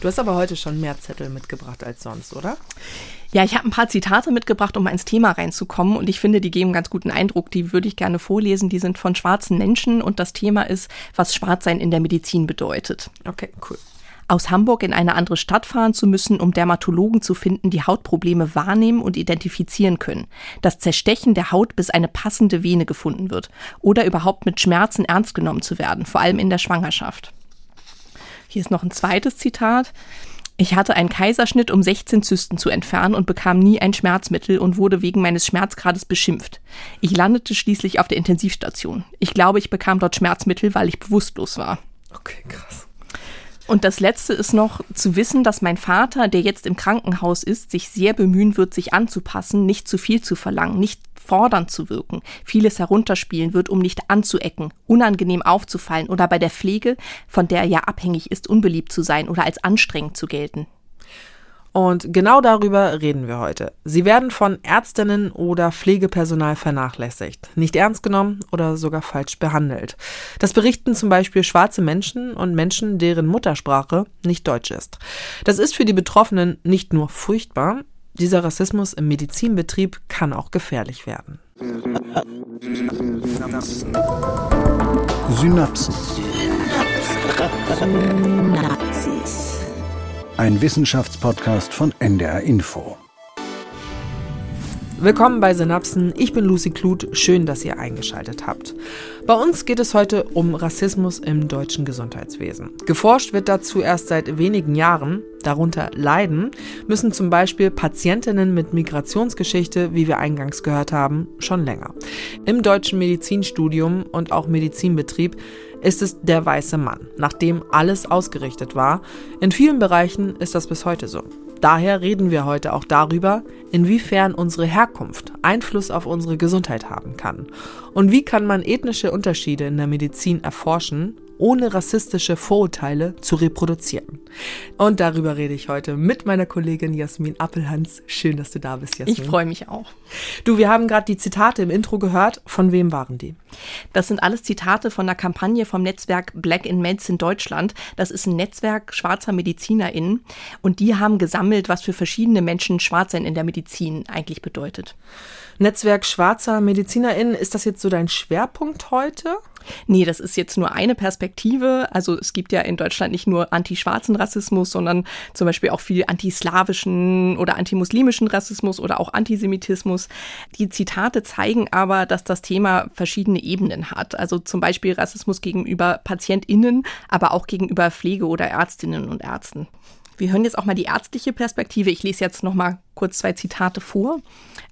Du hast aber heute schon mehr Zettel mitgebracht als sonst, oder? Ja, ich habe ein paar Zitate mitgebracht, um ins Thema reinzukommen. Und ich finde, die geben ganz guten Eindruck. Die würde ich gerne vorlesen. Die sind von schwarzen Menschen. Und das Thema ist, was Schwarzsein in der Medizin bedeutet. Okay, cool. Aus Hamburg in eine andere Stadt fahren zu müssen, um Dermatologen zu finden, die Hautprobleme wahrnehmen und identifizieren können. Das Zerstechen der Haut, bis eine passende Vene gefunden wird. Oder überhaupt mit Schmerzen ernst genommen zu werden, vor allem in der Schwangerschaft. Hier ist noch ein zweites Zitat. Ich hatte einen Kaiserschnitt, um 16 Zysten zu entfernen und bekam nie ein Schmerzmittel und wurde wegen meines Schmerzgrades beschimpft. Ich landete schließlich auf der Intensivstation. Ich glaube, ich bekam dort Schmerzmittel, weil ich bewusstlos war. Okay, krass. Und das Letzte ist noch zu wissen, dass mein Vater, der jetzt im Krankenhaus ist, sich sehr bemühen wird, sich anzupassen, nicht zu viel zu verlangen, nicht fordernd zu wirken, vieles herunterspielen wird, um nicht anzuecken, unangenehm aufzufallen oder bei der Pflege, von der er ja abhängig ist, unbeliebt zu sein oder als anstrengend zu gelten. Und genau darüber reden wir heute. Sie werden von Ärztinnen oder Pflegepersonal vernachlässigt, nicht ernst genommen oder sogar falsch behandelt. Das berichten zum Beispiel schwarze Menschen und Menschen, deren Muttersprache nicht Deutsch ist. Das ist für die Betroffenen nicht nur furchtbar, dieser Rassismus im Medizinbetrieb kann auch gefährlich werden. Synapsen. Synapsis. Ein Wissenschaftspodcast von NDR Info. Willkommen bei Synapsen. Ich bin Lucy Kluth. Schön, dass ihr eingeschaltet habt. Bei uns geht es heute um Rassismus im deutschen Gesundheitswesen. Geforscht wird dazu erst seit wenigen Jahren. Darunter leiden müssen zum Beispiel Patientinnen mit Migrationsgeschichte, wie wir eingangs gehört haben, schon länger. Im deutschen Medizinstudium und auch Medizinbetrieb ist es der weiße Mann, nach dem alles ausgerichtet war. In vielen Bereichen ist das bis heute so. Daher reden wir heute auch darüber, inwiefern unsere Herkunft Einfluss auf unsere Gesundheit haben kann. Und wie kann man ethnische Unterschiede in der Medizin erforschen ohne rassistische Vorurteile zu reproduzieren. Und darüber rede ich heute mit meiner Kollegin Jasmin Appelhans. Schön, dass du da bist, Jasmin. Ich freue mich auch. Du, wir haben gerade die Zitate im Intro gehört. Von wem waren die? Das sind alles Zitate von der Kampagne vom Netzwerk Black in Medicine Deutschland. Das ist ein Netzwerk schwarzer MedizinerInnen. Und die haben gesammelt, was für verschiedene Menschen Schwarzsein in der Medizin eigentlich bedeutet. Netzwerk schwarzer MedizinerInnen, ist das jetzt so dein Schwerpunkt heute? Nee, das ist jetzt nur eine Perspektive. Also es gibt ja in Deutschland nicht nur anti-schwarzen Rassismus, sondern zum Beispiel auch viel antislawischen oder antimuslimischen Rassismus oder auch Antisemitismus. Die Zitate zeigen aber, dass das Thema verschiedene Ebenen hat. Also zum Beispiel Rassismus gegenüber PatientInnen, aber auch gegenüber Pflege- oder Ärztinnen und Ärzten. Wir hören jetzt auch mal die ärztliche Perspektive. Ich lese jetzt noch mal kurz zwei Zitate vor.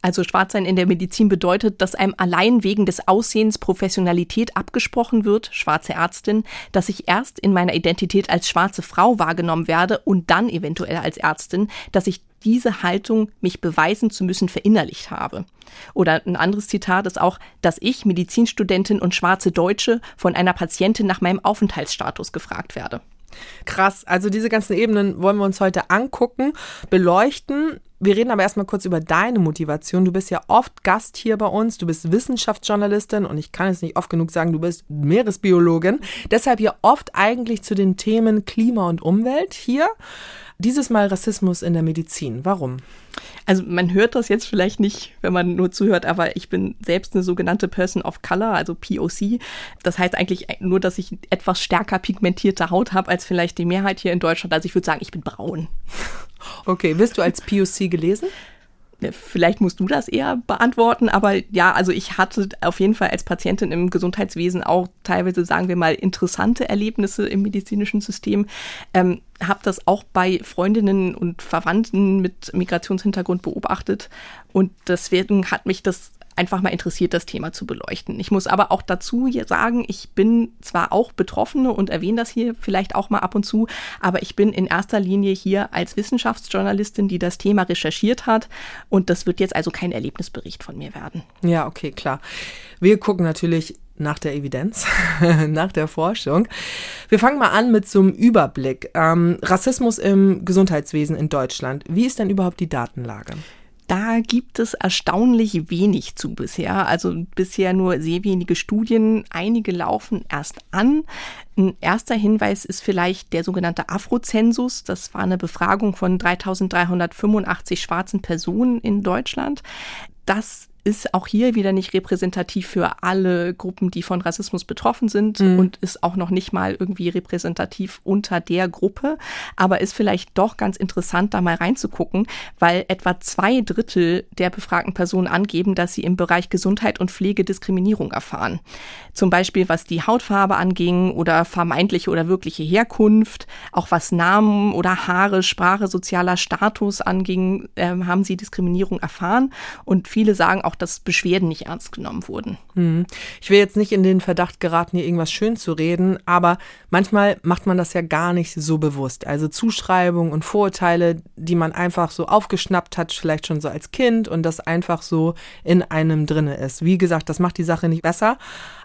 Also Schwarzsein in der Medizin bedeutet, dass einem allein wegen des Aussehens Professionalität abgesprochen wird, schwarze Ärztin, dass ich erst in meiner Identität als schwarze Frau wahrgenommen werde und dann eventuell als Ärztin, dass ich diese Haltung, mich beweisen zu müssen, verinnerlicht habe. Oder ein anderes Zitat ist auch, dass ich, Medizinstudentin und schwarze Deutsche, von einer Patientin nach meinem Aufenthaltsstatus gefragt werde. Krass. Also diese ganzen Ebenen wollen wir uns heute angucken, beleuchten. Wir reden aber erstmal kurz über deine Motivation. Du bist ja oft Gast hier bei uns. Du bist Wissenschaftsjournalistin und ich kann es nicht oft genug sagen, du bist Meeresbiologin. Deshalb ja oft eigentlich zu den Themen Klima und Umwelt hier. Dieses Mal Rassismus in der Medizin. Warum? Also man hört das jetzt vielleicht nicht, wenn man nur zuhört, aber ich bin selbst eine sogenannte Person of Color, also POC. Das heißt eigentlich nur, dass ich etwas stärker pigmentierte Haut habe als vielleicht die Mehrheit hier in Deutschland. Also ich würde sagen, ich bin braun. Okay, wirst du als POC gelesen? Vielleicht musst du das eher beantworten, aber ja, also ich hatte auf jeden Fall als Patientin im Gesundheitswesen auch teilweise, sagen wir mal, interessante Erlebnisse im medizinischen System. Ähm, habe das auch bei Freundinnen und Verwandten mit Migrationshintergrund beobachtet und deswegen hat mich das einfach mal interessiert, das Thema zu beleuchten. Ich muss aber auch dazu sagen, ich bin zwar auch Betroffene und erwähne das hier vielleicht auch mal ab und zu, aber ich bin in erster Linie hier als Wissenschaftsjournalistin, die das Thema recherchiert hat und das wird jetzt also kein Erlebnisbericht von mir werden. Ja, okay, klar. Wir gucken natürlich nach der Evidenz, nach der Forschung. Wir fangen mal an mit so einem Überblick. Ähm, Rassismus im Gesundheitswesen in Deutschland. Wie ist denn überhaupt die Datenlage? Da gibt es erstaunlich wenig zu bisher. Also bisher nur sehr wenige Studien. Einige laufen erst an. Ein erster Hinweis ist vielleicht der sogenannte Afrozensus. Das war eine Befragung von 3385 schwarzen Personen in Deutschland. Das ist auch hier wieder nicht repräsentativ für alle Gruppen, die von Rassismus betroffen sind mhm. und ist auch noch nicht mal irgendwie repräsentativ unter der Gruppe, aber ist vielleicht doch ganz interessant, da mal reinzugucken, weil etwa zwei Drittel der befragten Personen angeben, dass sie im Bereich Gesundheit und Pflege Diskriminierung erfahren. Zum Beispiel was die Hautfarbe anging oder vermeintliche oder wirkliche Herkunft, auch was Namen oder Haare, Sprache, sozialer Status anging, äh, haben sie Diskriminierung erfahren und viele sagen auch, dass Beschwerden nicht ernst genommen wurden. Hm. Ich will jetzt nicht in den Verdacht geraten, hier irgendwas schön zu reden, aber manchmal macht man das ja gar nicht so bewusst. Also Zuschreibungen und Vorurteile, die man einfach so aufgeschnappt hat, vielleicht schon so als Kind und das einfach so in einem drinne ist. Wie gesagt, das macht die Sache nicht besser,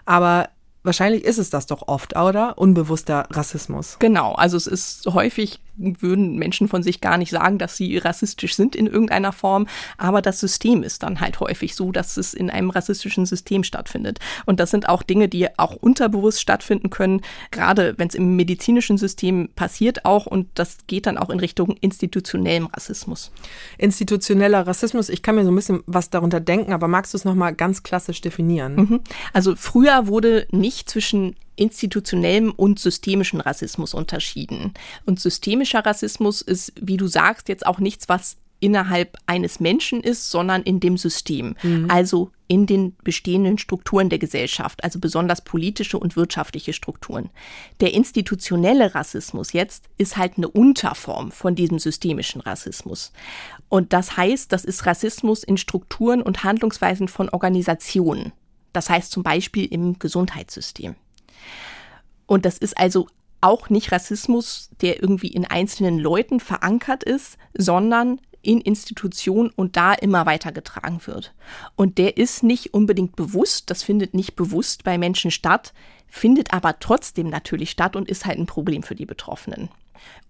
aber Wahrscheinlich ist es das doch oft, oder? Unbewusster Rassismus. Genau, also es ist häufig würden Menschen von sich gar nicht sagen, dass sie rassistisch sind in irgendeiner Form, aber das System ist dann halt häufig so, dass es in einem rassistischen System stattfindet. Und das sind auch Dinge, die auch unterbewusst stattfinden können, gerade wenn es im medizinischen System passiert auch und das geht dann auch in Richtung institutionellem Rassismus. Institutioneller Rassismus, ich kann mir so ein bisschen was darunter denken, aber magst du es nochmal ganz klassisch definieren? Mhm. Also früher wurde nicht zwischen institutionellem und systemischen Rassismus unterschieden. Und systemischer Rassismus ist, wie du sagst, jetzt auch nichts, was innerhalb eines Menschen ist, sondern in dem System. Mhm. Also in den bestehenden Strukturen der Gesellschaft, also besonders politische und wirtschaftliche Strukturen. Der institutionelle Rassismus jetzt ist halt eine Unterform von diesem systemischen Rassismus. Und das heißt, das ist Rassismus in Strukturen und Handlungsweisen von Organisationen. Das heißt zum Beispiel im Gesundheitssystem. Und das ist also auch nicht Rassismus, der irgendwie in einzelnen Leuten verankert ist, sondern in Institutionen und da immer weitergetragen wird. Und der ist nicht unbedingt bewusst, das findet nicht bewusst bei Menschen statt, findet aber trotzdem natürlich statt und ist halt ein Problem für die Betroffenen.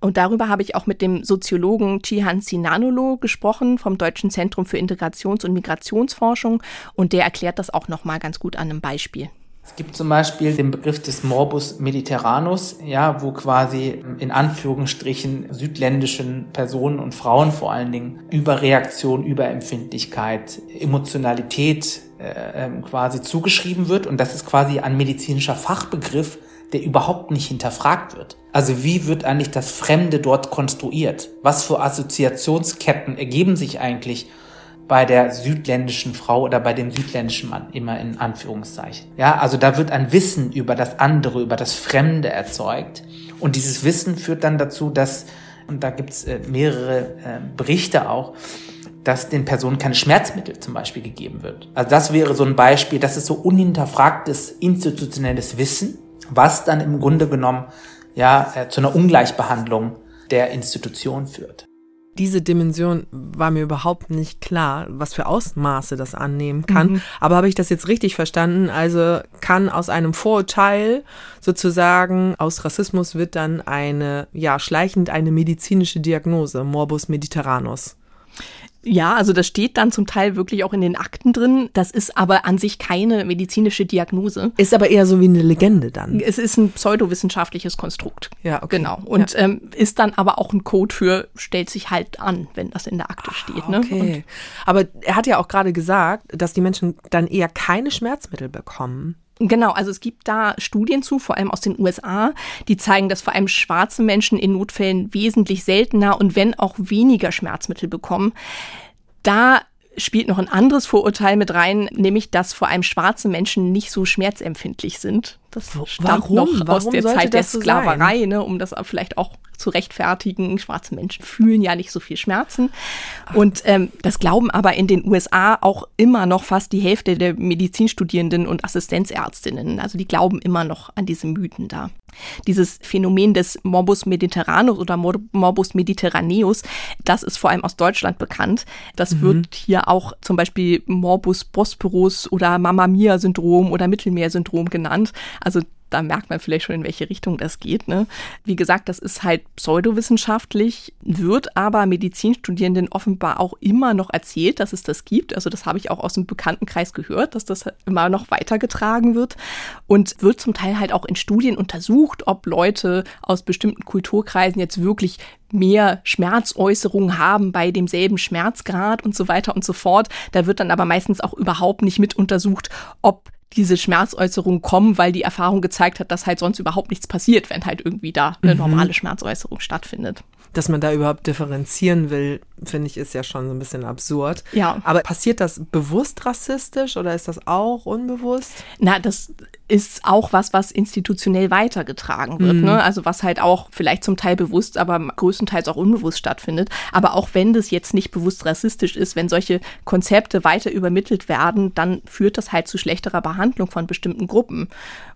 Und darüber habe ich auch mit dem Soziologen Chihan Sinanolo gesprochen vom Deutschen Zentrum für Integrations- und Migrationsforschung und der erklärt das auch noch mal ganz gut an einem Beispiel. Es gibt zum Beispiel den Begriff des Morbus Mediterranus, ja, wo quasi in Anführungsstrichen südländischen Personen und Frauen vor allen Dingen Überreaktion, Überempfindlichkeit, Emotionalität äh, ähm, quasi zugeschrieben wird. Und das ist quasi ein medizinischer Fachbegriff, der überhaupt nicht hinterfragt wird. Also wie wird eigentlich das Fremde dort konstruiert? Was für Assoziationsketten ergeben sich eigentlich bei der südländischen Frau oder bei dem südländischen Mann, immer in Anführungszeichen. Ja, also da wird ein Wissen über das andere, über das Fremde erzeugt. Und dieses Wissen führt dann dazu, dass, und da gibt's äh, mehrere äh, Berichte auch, dass den Personen keine Schmerzmittel zum Beispiel gegeben wird. Also das wäre so ein Beispiel, das ist so unhinterfragtes institutionelles Wissen, was dann im Grunde genommen ja äh, zu einer Ungleichbehandlung der Institution führt diese Dimension war mir überhaupt nicht klar, was für Ausmaße das annehmen kann. Mhm. Aber habe ich das jetzt richtig verstanden? Also kann aus einem Vorurteil sozusagen aus Rassismus wird dann eine, ja, schleichend eine medizinische Diagnose, Morbus Mediterranus. Ja, also das steht dann zum Teil wirklich auch in den Akten drin. Das ist aber an sich keine medizinische Diagnose. Ist aber eher so wie eine Legende dann. Es ist ein pseudowissenschaftliches Konstrukt. Ja, okay. Genau. Und ja. ähm, ist dann aber auch ein Code für, stellt sich halt an, wenn das in der Akte steht. Ne? Okay. Und aber er hat ja auch gerade gesagt, dass die Menschen dann eher keine Schmerzmittel bekommen. Genau, also es gibt da Studien zu, vor allem aus den USA, die zeigen, dass vor allem schwarze Menschen in Notfällen wesentlich seltener und wenn auch weniger Schmerzmittel bekommen. Da spielt noch ein anderes Vorurteil mit rein, nämlich dass vor allem schwarze Menschen nicht so schmerzempfindlich sind. Das stammt Warum? noch Warum aus der Zeit der Sklaverei, ne, um das vielleicht auch zu rechtfertigen. Schwarze Menschen fühlen ja nicht so viel Schmerzen. Und ähm, das glauben aber in den USA auch immer noch fast die Hälfte der Medizinstudierenden und Assistenzärztinnen. Also die glauben immer noch an diese Mythen da. Dieses Phänomen des Morbus Mediterranus oder Morbus Mediterraneus, das ist vor allem aus Deutschland bekannt. Das mhm. wird hier auch zum Beispiel Morbus Bosporus oder Mamma Mia Syndrom oder Mittelmeersyndrom genannt. Also da merkt man vielleicht schon, in welche Richtung das geht. Ne? Wie gesagt, das ist halt pseudowissenschaftlich, wird aber Medizinstudierenden offenbar auch immer noch erzählt, dass es das gibt. Also das habe ich auch aus dem Bekanntenkreis gehört, dass das immer noch weitergetragen wird und wird zum Teil halt auch in Studien untersucht, ob Leute aus bestimmten Kulturkreisen jetzt wirklich mehr Schmerzäußerungen haben bei demselben Schmerzgrad und so weiter und so fort. Da wird dann aber meistens auch überhaupt nicht mit untersucht, ob diese Schmerzäußerungen kommen, weil die Erfahrung gezeigt hat, dass halt sonst überhaupt nichts passiert, wenn halt irgendwie da eine mhm. normale Schmerzäußerung stattfindet. Dass man da überhaupt differenzieren will, finde ich, ist ja schon so ein bisschen absurd. Ja. Aber passiert das bewusst rassistisch oder ist das auch unbewusst? Na, das ist auch was, was institutionell weitergetragen wird. Mhm. Ne? Also was halt auch vielleicht zum Teil bewusst, aber größtenteils auch unbewusst stattfindet. Aber auch wenn das jetzt nicht bewusst rassistisch ist, wenn solche Konzepte weiter übermittelt werden, dann führt das halt zu schlechterer Behandlung von bestimmten Gruppen.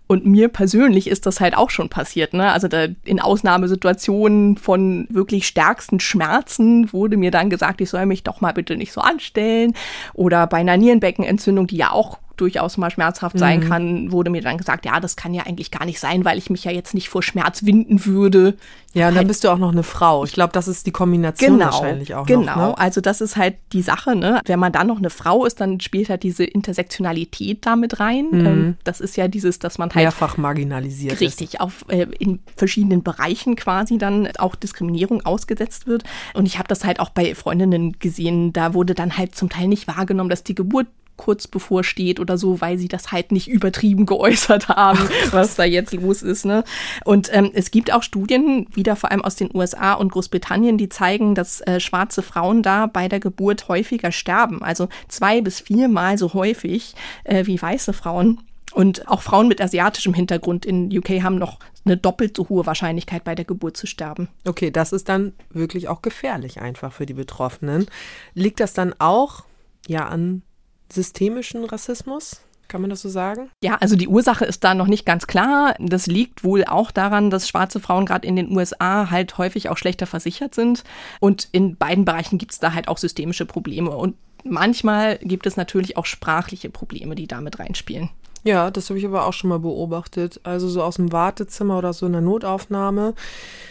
Und mir persönlich ist das halt auch schon passiert. Ne? Also da in Ausnahmesituationen von wirklich stärksten Schmerzen wurde mir dann gesagt, ich soll mich doch mal bitte nicht so anstellen. Oder bei einer Nierenbeckenentzündung, die ja auch durchaus mal schmerzhaft sein mhm. kann, wurde mir dann gesagt, ja, das kann ja eigentlich gar nicht sein, weil ich mich ja jetzt nicht vor Schmerz winden würde. Ja, und dann bist du auch noch eine Frau. Ich glaube, das ist die Kombination genau, wahrscheinlich auch. Genau, noch, ne? also das ist halt die Sache. Ne? Wenn man dann noch eine Frau ist, dann spielt halt diese Intersektionalität damit rein. Mhm. Ähm, das ist ja dieses, dass man halt mehrfach marginalisiert richtig ist. auf äh, in verschiedenen Bereichen quasi dann auch Diskriminierung ausgesetzt wird. Und ich habe das halt auch bei Freundinnen gesehen. Da wurde dann halt zum Teil nicht wahrgenommen, dass die Geburt kurz bevorsteht oder so, weil sie das halt nicht übertrieben geäußert haben, was da jetzt los ist. Ne? Und ähm, es gibt auch Studien, wieder vor allem aus den USA und Großbritannien, die zeigen, dass äh, schwarze Frauen da bei der Geburt häufiger sterben. Also zwei bis viermal so häufig äh, wie weiße Frauen. Und auch Frauen mit asiatischem Hintergrund in UK haben noch eine doppelt so hohe Wahrscheinlichkeit, bei der Geburt zu sterben. Okay, das ist dann wirklich auch gefährlich einfach für die Betroffenen. Liegt das dann auch ja an systemischen Rassismus? Kann man das so sagen? Ja, also die Ursache ist da noch nicht ganz klar. Das liegt wohl auch daran, dass schwarze Frauen gerade in den USA halt häufig auch schlechter versichert sind. Und in beiden Bereichen gibt es da halt auch systemische Probleme. Und manchmal gibt es natürlich auch sprachliche Probleme, die damit reinspielen. Ja, das habe ich aber auch schon mal beobachtet. Also so aus dem Wartezimmer oder so in der Notaufnahme.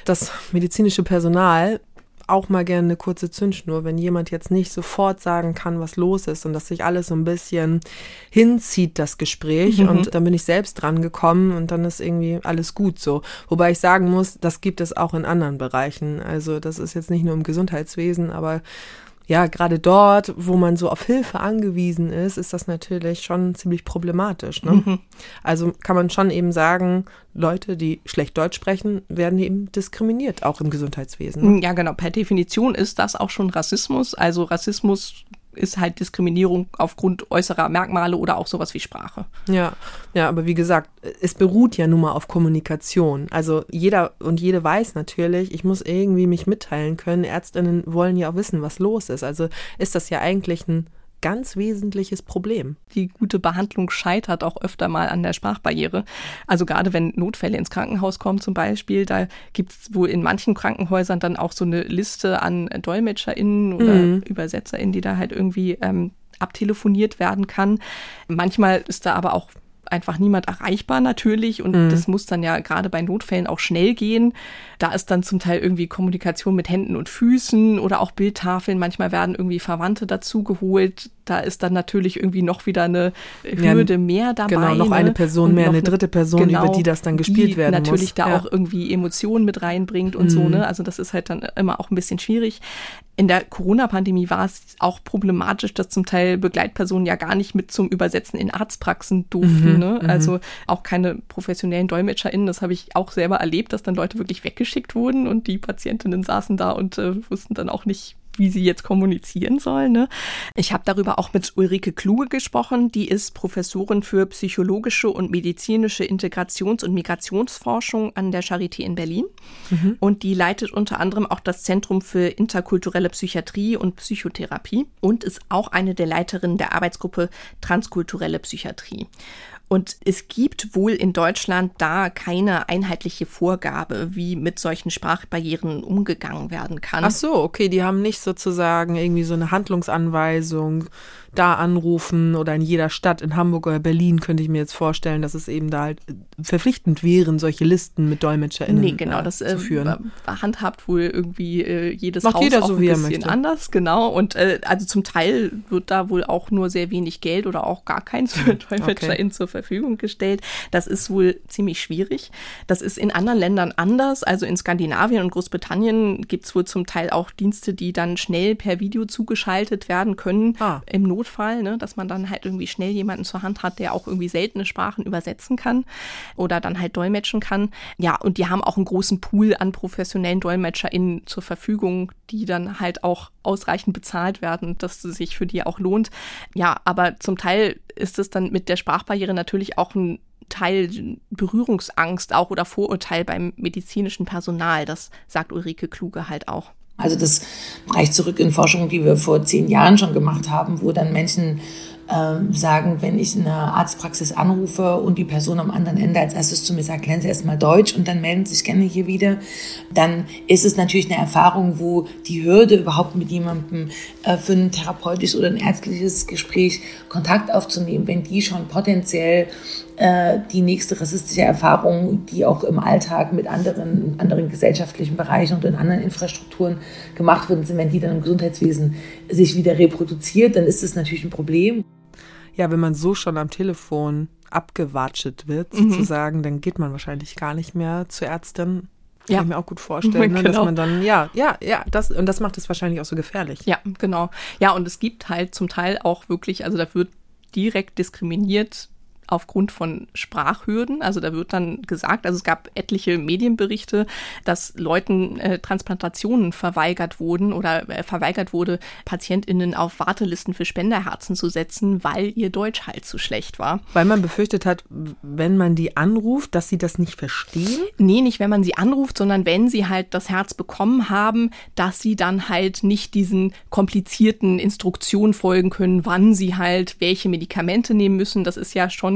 Das medizinische Personal auch mal gerne eine kurze Zündschnur, wenn jemand jetzt nicht sofort sagen kann, was los ist und dass sich alles so ein bisschen hinzieht, das Gespräch. Mhm. Und dann bin ich selbst dran gekommen und dann ist irgendwie alles gut so. Wobei ich sagen muss, das gibt es auch in anderen Bereichen. Also das ist jetzt nicht nur im Gesundheitswesen, aber ja, gerade dort, wo man so auf Hilfe angewiesen ist, ist das natürlich schon ziemlich problematisch. Ne? Mhm. Also kann man schon eben sagen, Leute, die schlecht Deutsch sprechen, werden eben diskriminiert, auch im Gesundheitswesen. Ne? Ja, genau. Per Definition ist das auch schon Rassismus. Also Rassismus ist halt Diskriminierung aufgrund äußerer Merkmale oder auch sowas wie Sprache. Ja, ja, aber wie gesagt, es beruht ja nun mal auf Kommunikation. Also jeder und jede weiß natürlich, ich muss irgendwie mich mitteilen können. Ärztinnen wollen ja auch wissen, was los ist. Also ist das ja eigentlich ein ganz wesentliches Problem. Die gute Behandlung scheitert auch öfter mal an der Sprachbarriere. Also gerade wenn Notfälle ins Krankenhaus kommen zum Beispiel, da gibt es wohl in manchen Krankenhäusern dann auch so eine Liste an DolmetscherInnen oder mhm. ÜbersetzerInnen, die da halt irgendwie ähm, abtelefoniert werden kann. Manchmal ist da aber auch einfach niemand erreichbar natürlich und mhm. das muss dann ja gerade bei Notfällen auch schnell gehen. Da ist dann zum Teil irgendwie Kommunikation mit Händen und Füßen oder auch Bildtafeln. Manchmal werden irgendwie Verwandte dazugeholt. Da ist dann natürlich irgendwie noch wieder eine Hürde ja, mehr dabei. Genau, noch eine ne? Person mehr, eine dritte Person, genau, über die das dann gespielt die werden natürlich muss. natürlich da ja. auch irgendwie Emotionen mit reinbringt und mhm. so. Ne? Also das ist halt dann immer auch ein bisschen schwierig in der Corona-Pandemie war es auch problematisch, dass zum Teil Begleitpersonen ja gar nicht mit zum Übersetzen in Arztpraxen durften. Mhm, ne? Mhm. Also auch keine professionellen DolmetscherInnen. Das habe ich auch selber erlebt, dass dann Leute wirklich weggeschickt wurden und die Patientinnen saßen da und äh, wussten dann auch nicht, wie sie jetzt kommunizieren sollen. Ne? Ich habe darüber auch mit Ulrike Kluge gesprochen. Die ist Professorin für psychologische und medizinische Integrations- und Migrationsforschung an der Charité in Berlin. Mhm. Und die leitet unter anderem auch das Zentrum für interkulturelle Psychiatrie und Psychotherapie und ist auch eine der Leiterinnen der Arbeitsgruppe Transkulturelle Psychiatrie. Und es gibt wohl in Deutschland da keine einheitliche Vorgabe, wie mit solchen Sprachbarrieren umgegangen werden kann. Ach so, okay, die haben nicht sozusagen irgendwie so eine Handlungsanweisung, da anrufen oder in jeder Stadt, in Hamburg oder Berlin könnte ich mir jetzt vorstellen, dass es eben da halt verpflichtend wären, solche Listen mit DolmetscherInnen nee, genau, äh, das, zu äh, führen. handhabt wohl irgendwie äh, jedes Macht Haus jeder auch so, ein wie er bisschen möchte. anders, genau. Und äh, also zum Teil wird da wohl auch nur sehr wenig Geld oder auch gar keins für DolmetscherInnen zur Verfügung gestellt. Das ist wohl ziemlich schwierig. Das ist in anderen Ländern anders. Also in Skandinavien und Großbritannien gibt es wohl zum Teil auch Dienste, die dann schnell per Video zugeschaltet werden können Ah. im Notfall, ne, dass man dann halt irgendwie schnell jemanden zur Hand hat, der auch irgendwie seltene Sprachen übersetzen kann oder dann halt dolmetschen kann. Ja, und die haben auch einen großen Pool an professionellen DolmetscherInnen zur Verfügung, die dann halt auch ausreichend bezahlt werden, dass es sich für die auch lohnt. Ja, aber zum Teil ist es dann mit der Sprachbarriere natürlich auch ein Teil Berührungsangst auch oder Vorurteil beim medizinischen Personal. Das sagt Ulrike Kluge halt auch. Also das reicht zurück in Forschungen, die wir vor zehn Jahren schon gemacht haben, wo dann Menschen ähm, sagen, wenn ich eine Arztpraxis anrufe und die Person am anderen Ende als erstes zu mir sagt, lernen Sie erstmal Deutsch und dann melden Sie sich gerne hier wieder, dann ist es natürlich eine Erfahrung, wo die Hürde überhaupt mit jemandem äh, für ein therapeutisches oder ein ärztliches Gespräch Kontakt aufzunehmen, wenn die schon potenziell äh, die nächste rassistische Erfahrung, die auch im Alltag mit anderen, in anderen gesellschaftlichen Bereichen und in anderen Infrastrukturen gemacht wurden, sind, wenn die dann im Gesundheitswesen sich wieder reproduziert, dann ist das natürlich ein Problem. Ja, wenn man so schon am Telefon abgewatschet wird, Mhm. sozusagen, dann geht man wahrscheinlich gar nicht mehr zur Ärztin. Kann Ja. ich mir auch gut vorstellen, ne, dass Genau. man dann, ja, ja, ja, das, und das macht es wahrscheinlich auch so gefährlich. Ja, genau. Ja, und es gibt halt zum Teil auch wirklich, also da wird direkt diskriminiert aufgrund von Sprachhürden. Also da wird dann gesagt, also es gab etliche Medienberichte, dass Leuten äh, Transplantationen verweigert wurden oder äh, verweigert wurde, PatientInnen auf Wartelisten für Spenderherzen zu setzen, weil ihr Deutsch halt zu schlecht war. Weil man befürchtet hat, wenn man die anruft, dass sie das nicht verstehen. Nee, nicht wenn man sie anruft, sondern wenn sie halt das Herz bekommen haben, dass sie dann halt nicht diesen komplizierten Instruktionen folgen können, wann sie halt welche Medikamente nehmen müssen. Das ist ja schon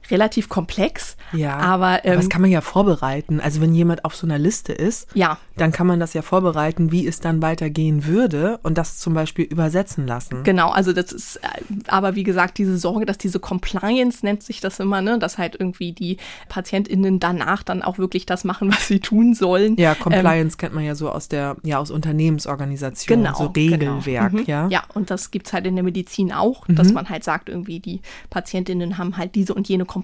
relativ komplex. Ja, aber, ähm, das kann man ja vorbereiten. Also wenn jemand auf so einer Liste ist, Ja. dann kann man das ja vorbereiten, wie es dann weitergehen würde und das zum Beispiel übersetzen lassen. Genau, also das ist äh, aber wie gesagt diese Sorge, dass diese Compliance nennt sich das immer, ne, dass halt irgendwie die PatientInnen danach dann auch wirklich das machen, was sie tun sollen. Ja, Ähm, Compliance kennt man ja so aus der, ja, aus Unternehmensorganisationen, Genau, so Regelwerk, genau. Mhm. ja. Ja, und das gibt's halt in der Medizin auch, dass man halt sagt, irgendwie die Patientinnen haben halt diese und jene Compliance,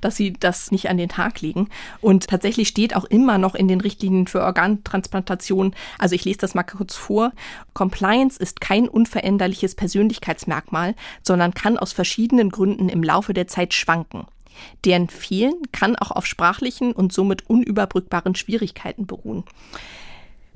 dass sie das nicht an den Tag legen. Und tatsächlich steht auch immer noch in den Richtlinien für Organtransplantation, also ich lese das mal kurz vor, Compliance ist kein unveränderliches Persönlichkeitsmerkmal, sondern kann aus verschiedenen Gründen im Laufe der Zeit schwanken. Deren Fehlen kann auch auf sprachlichen und somit unüberbrückbaren Schwierigkeiten beruhen.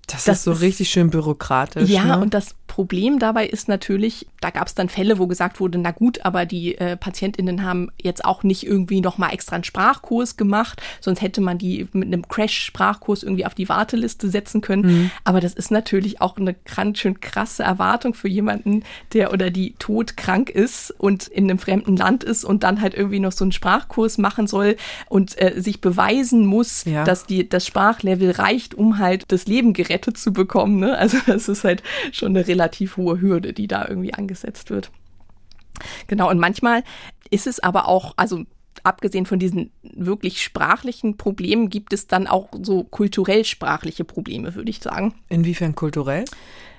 Das, Das ist so ist- richtig schön bürokratisch. Ja, ne? und das Problem dabei ist natürlich, da gab es dann Fälle, wo gesagt wurde, na gut, aber die äh, PatientInnen haben jetzt auch nicht irgendwie nochmal extra einen Sprachkurs gemacht, sonst hätte man die mit einem Crash-Sprachkurs irgendwie auf die Warteliste setzen können. Aber das ist natürlich auch eine ganz schön krasse Erwartung für jemanden, der oder die todkrank ist und in einem fremden Land ist und dann halt irgendwie noch so einen Sprachkurs machen soll und äh, sich beweisen muss, Ja. dass die, das Sprachlevel reicht, um halt das Leben gerettet zu bekommen. Ne? Also das ist halt schon eine relativ hohe Hürde, die da irgendwie angesetzt wird. Genau, und manchmal ist es aber auch, also abgesehen von diesen wirklich sprachlichen Problemen, gibt es dann auch so kulturell sprachliche Probleme, würde ich sagen. Inwiefern kulturell?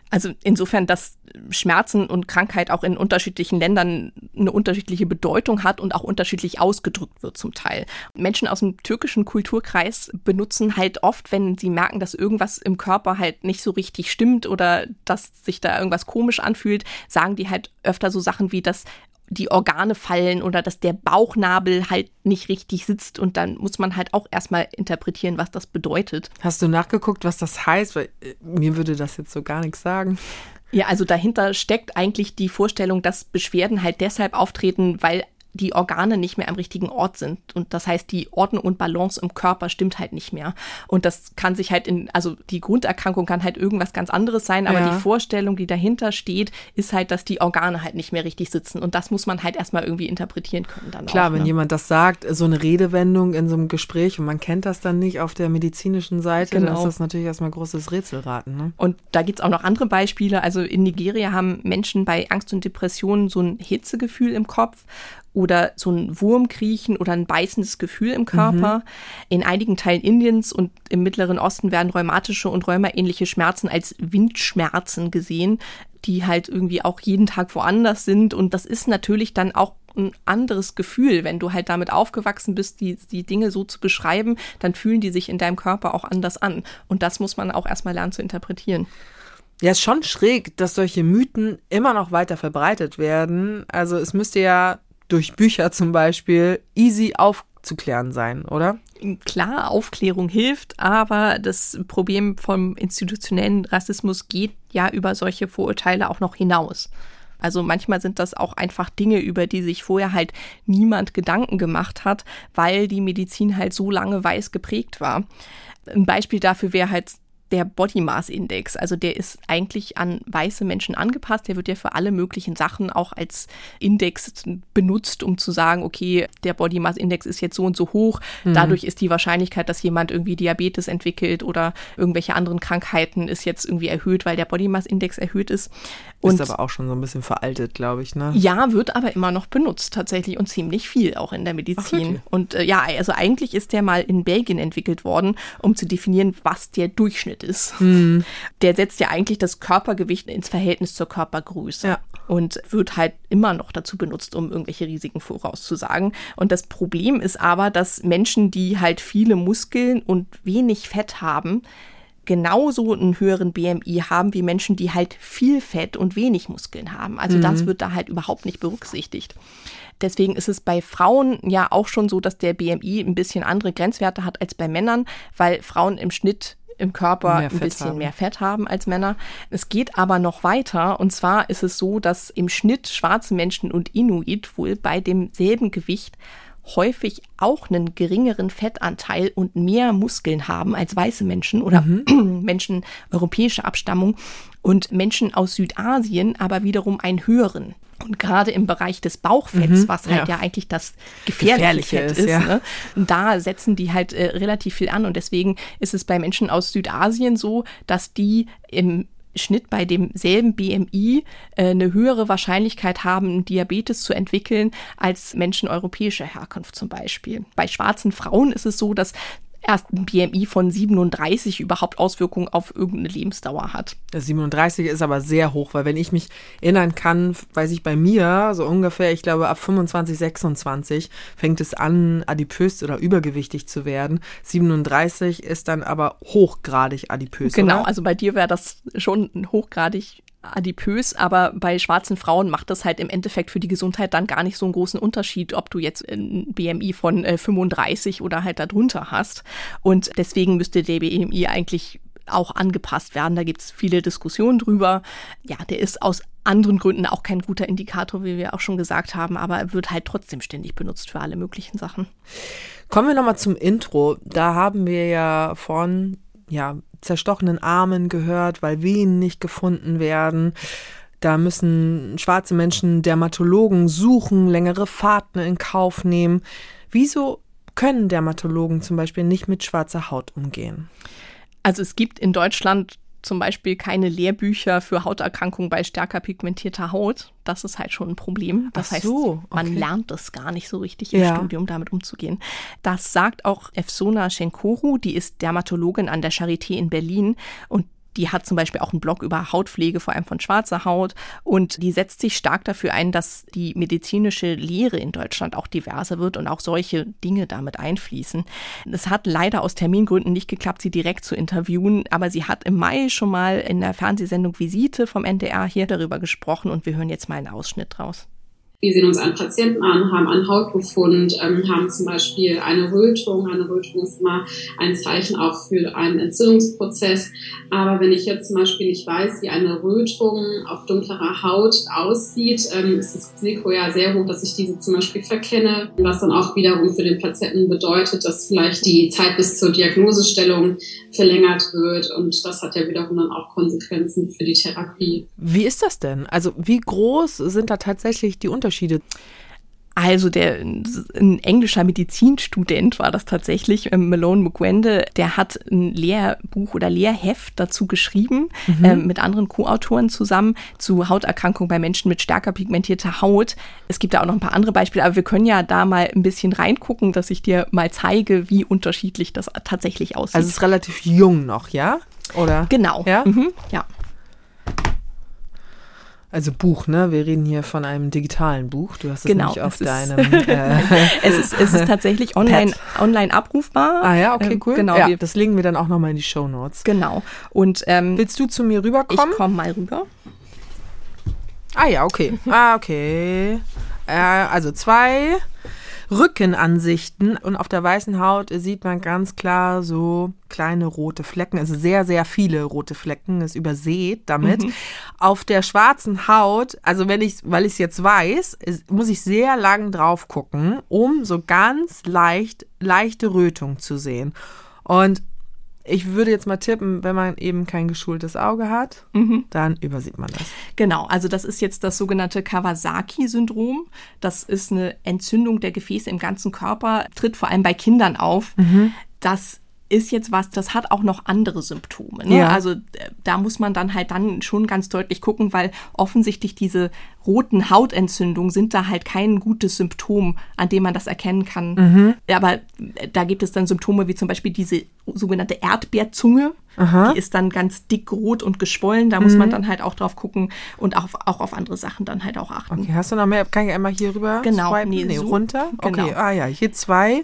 Also insofern, dass Schmerzen und Krankheit auch in unterschiedlichen Ländern eine unterschiedliche Bedeutung hat und auch unterschiedlich ausgedrückt wird zum Teil. Menschen aus dem türkischen Kulturkreis benutzen halt oft, wenn sie merken, dass irgendwas im Körper halt nicht so richtig stimmt oder dass sich da irgendwas komisch anfühlt, sagen die halt öfter so Sachen wie, dass die Organe fallen oder dass der Bauchnabel halt nicht richtig sitzt und dann muss man halt auch erstmal interpretieren, was das bedeutet. Hast du nachgeguckt, was das heißt? Weil äh, mir würde das jetzt so gar nichts sagen. Ja, also dahinter steckt eigentlich die Vorstellung, dass Beschwerden halt deshalb auftreten, weil die Organe nicht mehr am richtigen Ort sind. Und das heißt, die Ordnung und Balance im Körper stimmt halt nicht mehr. Und das kann sich halt in, also die Grunderkrankung kann halt irgendwas ganz anderes sein, aber ja. die Vorstellung, die dahinter steht, ist halt, dass die Organe halt nicht mehr richtig sitzen. Und das muss man halt erstmal irgendwie interpretieren können dann Klar, auch, wenn ne? jemand das sagt, so eine Redewendung in so einem Gespräch und man kennt das dann nicht auf der medizinischen Seite, genau. dann ist das natürlich erstmal großes Rätselraten. Ne? Und da gibt es auch noch andere Beispiele. Also in Nigeria haben Menschen bei Angst und Depressionen so ein Hitzegefühl im Kopf oder so ein Wurmkriechen oder ein beißendes Gefühl im Körper. Mhm. In einigen Teilen Indiens und im Mittleren Osten werden rheumatische und rheumaähnliche Schmerzen als Windschmerzen gesehen, die halt irgendwie auch jeden Tag woanders sind. Und das ist natürlich dann auch ein anderes Gefühl. Wenn du halt damit aufgewachsen bist, die, die Dinge so zu beschreiben, dann fühlen die sich in deinem Körper auch anders an. Und das muss man auch erstmal lernen zu interpretieren. Ja, ist schon schräg, dass solche Mythen immer noch weiter verbreitet werden. Also es müsste ja durch Bücher zum Beispiel easy aufzuklären sein, oder? Klar, Aufklärung hilft, aber das Problem vom institutionellen Rassismus geht ja über solche Vorurteile auch noch hinaus. Also manchmal sind das auch einfach Dinge, über die sich vorher halt niemand Gedanken gemacht hat, weil die Medizin halt so lange weiß geprägt war. Ein Beispiel dafür wäre halt der Body Mass Index. Also der ist eigentlich an weiße Menschen angepasst. Der wird ja für alle möglichen Sachen auch als Index benutzt, um zu sagen, okay, der Body Mass Index ist jetzt so und so hoch. Mhm. Dadurch ist die Wahrscheinlichkeit, dass jemand irgendwie Diabetes entwickelt oder irgendwelche anderen Krankheiten ist jetzt irgendwie erhöht, weil der Body Mass Index erhöht ist. Und ist aber auch schon so ein bisschen veraltet, glaube ich, ne? Ja, wird aber immer noch benutzt tatsächlich und ziemlich viel auch in der Medizin. Ach, und äh, ja, also eigentlich ist der mal in Belgien entwickelt worden, um zu definieren, was der Durchschnitt ist. Mhm. Der setzt ja eigentlich das Körpergewicht ins Verhältnis zur Körpergröße. Ja. Und wird halt immer noch dazu benutzt, um irgendwelche Risiken vorauszusagen. Und das Problem ist aber, dass Menschen, die halt viele Muskeln und wenig Fett haben, genauso einen höheren BMI haben wie Menschen, die halt viel Fett und wenig Muskeln haben. Also mhm. das wird da halt überhaupt nicht berücksichtigt. Deswegen ist es bei Frauen ja auch schon so, dass der BMI ein bisschen andere Grenzwerte hat als bei Männern, weil Frauen im Schnitt im Körper ein bisschen haben. mehr Fett haben als Männer. Es geht aber noch weiter. Und zwar ist es so, dass im Schnitt schwarze Menschen und Inuit wohl bei demselben Gewicht häufig auch einen geringeren Fettanteil und mehr Muskeln haben als weiße Menschen oder mhm. Menschen europäischer Abstammung und Menschen aus Südasien aber wiederum einen höheren. Und gerade im Bereich des Bauchfetts, mhm, was halt ja. ja. eigentlich das gefährliche, gefährliche ist, ist ja. ne, da setzen die halt äh, relativ viel an. Und deswegen ist es bei Menschen aus Südasien so, dass die im Schnitt bei demselben BMI äh, eine höhere Wahrscheinlichkeit haben, Diabetes zu entwickeln als Menschen europäischer Herkunft zum Beispiel. Bei schwarzen Frauen ist es so, dass erst ein BMI von 37 überhaupt Auswirkungen auf irgendeine Lebensdauer hat. 37 ist aber sehr hoch, weil wenn ich mich erinnern kann, weiß ich bei mir so ungefähr, ich glaube ab 25, 26 fängt es an, adipös oder übergewichtig zu werden. 37 ist dann aber hochgradig adipös. Genau, oder? also bei dir wäre das schon hochgradig adipös, aber bei schwarzen Frauen macht das halt im Endeffekt für die Gesundheit dann gar nicht so einen großen Unterschied, ob du jetzt ein BMI von äh, 35 oder halt darunter hast. Und deswegen müsste der BMI eigentlich auch angepasst werden. Da gibt es viele Diskussionen drüber. Ja, der ist aus anderen Gründen auch kein guter Indikator, wie wir auch schon gesagt haben, aber er wird halt trotzdem ständig benutzt für alle möglichen Sachen. Kommen wir nochmal zum Intro. Da haben wir ja von ja, zerstochenen Armen gehört, weil Venen nicht gefunden werden. Da müssen schwarze Menschen Dermatologen suchen, längere Fahrten in Kauf nehmen. Wieso können Dermatologen zum Beispiel nicht mit schwarzer Haut umgehen? Also es gibt in Deutschland zum Beispiel keine Lehrbücher für Hauterkrankungen bei stärker pigmentierter Haut. Das ist halt schon ein Problem. Das Ach so, heißt, man okay. lernt das gar nicht so richtig im ja. Studium, damit umzugehen. Das sagt auch Efsona Schenkoru, die ist Dermatologin an der Charité in Berlin und die hat zum Beispiel auch einen Blog über Hautpflege, vor allem von schwarzer Haut. Und die setzt sich stark dafür ein, dass die medizinische Lehre in Deutschland auch diverser wird und auch solche Dinge damit einfließen. Es hat leider aus Termingründen nicht geklappt, sie direkt zu interviewen, aber sie hat im Mai schon mal in der Fernsehsendung Visite vom NDR hier darüber gesprochen und wir hören jetzt mal einen Ausschnitt draus. Wir sehen uns einen Patienten an, haben einen Hautbefund, ähm, haben zum Beispiel eine Rötung. Eine Rötung ist immer ein Zeichen auch für einen Entzündungsprozess. Aber wenn ich jetzt zum Beispiel nicht weiß, wie eine Rötung auf dunklerer Haut aussieht, ähm, ist das Risiko ja sehr hoch, dass ich diese zum Beispiel verkenne, was dann auch wiederum für den Patienten bedeutet, dass vielleicht die Zeit bis zur Diagnosestellung verlängert wird. Und das hat ja wiederum dann auch Konsequenzen für die Therapie. Wie ist das denn? Also wie groß sind da tatsächlich die Unterschiede? Also der ein englischer Medizinstudent war das tatsächlich, ähm, Malone Mugwende, der hat ein Lehrbuch oder Lehrheft dazu geschrieben, mhm. äh, mit anderen Co-Autoren zusammen zu Hauterkrankungen bei Menschen mit stärker pigmentierter Haut. Es gibt da auch noch ein paar andere Beispiele, aber wir können ja da mal ein bisschen reingucken, dass ich dir mal zeige, wie unterschiedlich das tatsächlich aussieht. Also es ist relativ jung noch, ja? Oder? Genau. Ja. Mhm. ja. Also Buch, ne? Wir reden hier von einem digitalen Buch. Du hast es genau, nicht auf deinem. Äh, es, ist, es ist tatsächlich online, online abrufbar. Ah ja, okay, cool. Genau. Ja, das legen wir dann auch nochmal in die Show Notes. Genau. Und ähm, willst du zu mir rüberkommen? Ich komme mal rüber. Ah ja, okay. Ah, okay. Äh, also zwei Rückenansichten und auf der weißen Haut sieht man ganz klar so kleine rote Flecken, also sehr, sehr viele rote Flecken, ist übersät damit. Mhm. Auf der schwarzen Haut, also wenn ich, weil ich es jetzt weiß, muss ich sehr lang drauf gucken, um so ganz leicht, leichte Rötung zu sehen. Und ich würde jetzt mal tippen, wenn man eben kein geschultes Auge hat, mhm. dann übersieht man das. Genau, also das ist jetzt das sogenannte Kawasaki-Syndrom. Das ist eine Entzündung der Gefäße im ganzen Körper, tritt vor allem bei Kindern auf. Mhm. Das ist jetzt was, das hat auch noch andere Symptome. Ne? Ja. Also äh, da muss man dann halt dann schon ganz deutlich gucken, weil offensichtlich diese roten Hautentzündungen sind da halt kein gutes Symptom, an dem man das erkennen kann. Mhm. Aber äh, da gibt es dann Symptome wie zum Beispiel diese sogenannte Erdbeerzunge. Aha. Die ist dann ganz dick rot und geschwollen. Da muss man mhm. dann halt auch drauf gucken und auch, auch auf andere Sachen dann halt auch achten. Okay, hast du noch mehr? Kann ich einmal hier rüber genau, swipen? Nee, nee so, runter? Genau. Okay, ah ja, hier zwei.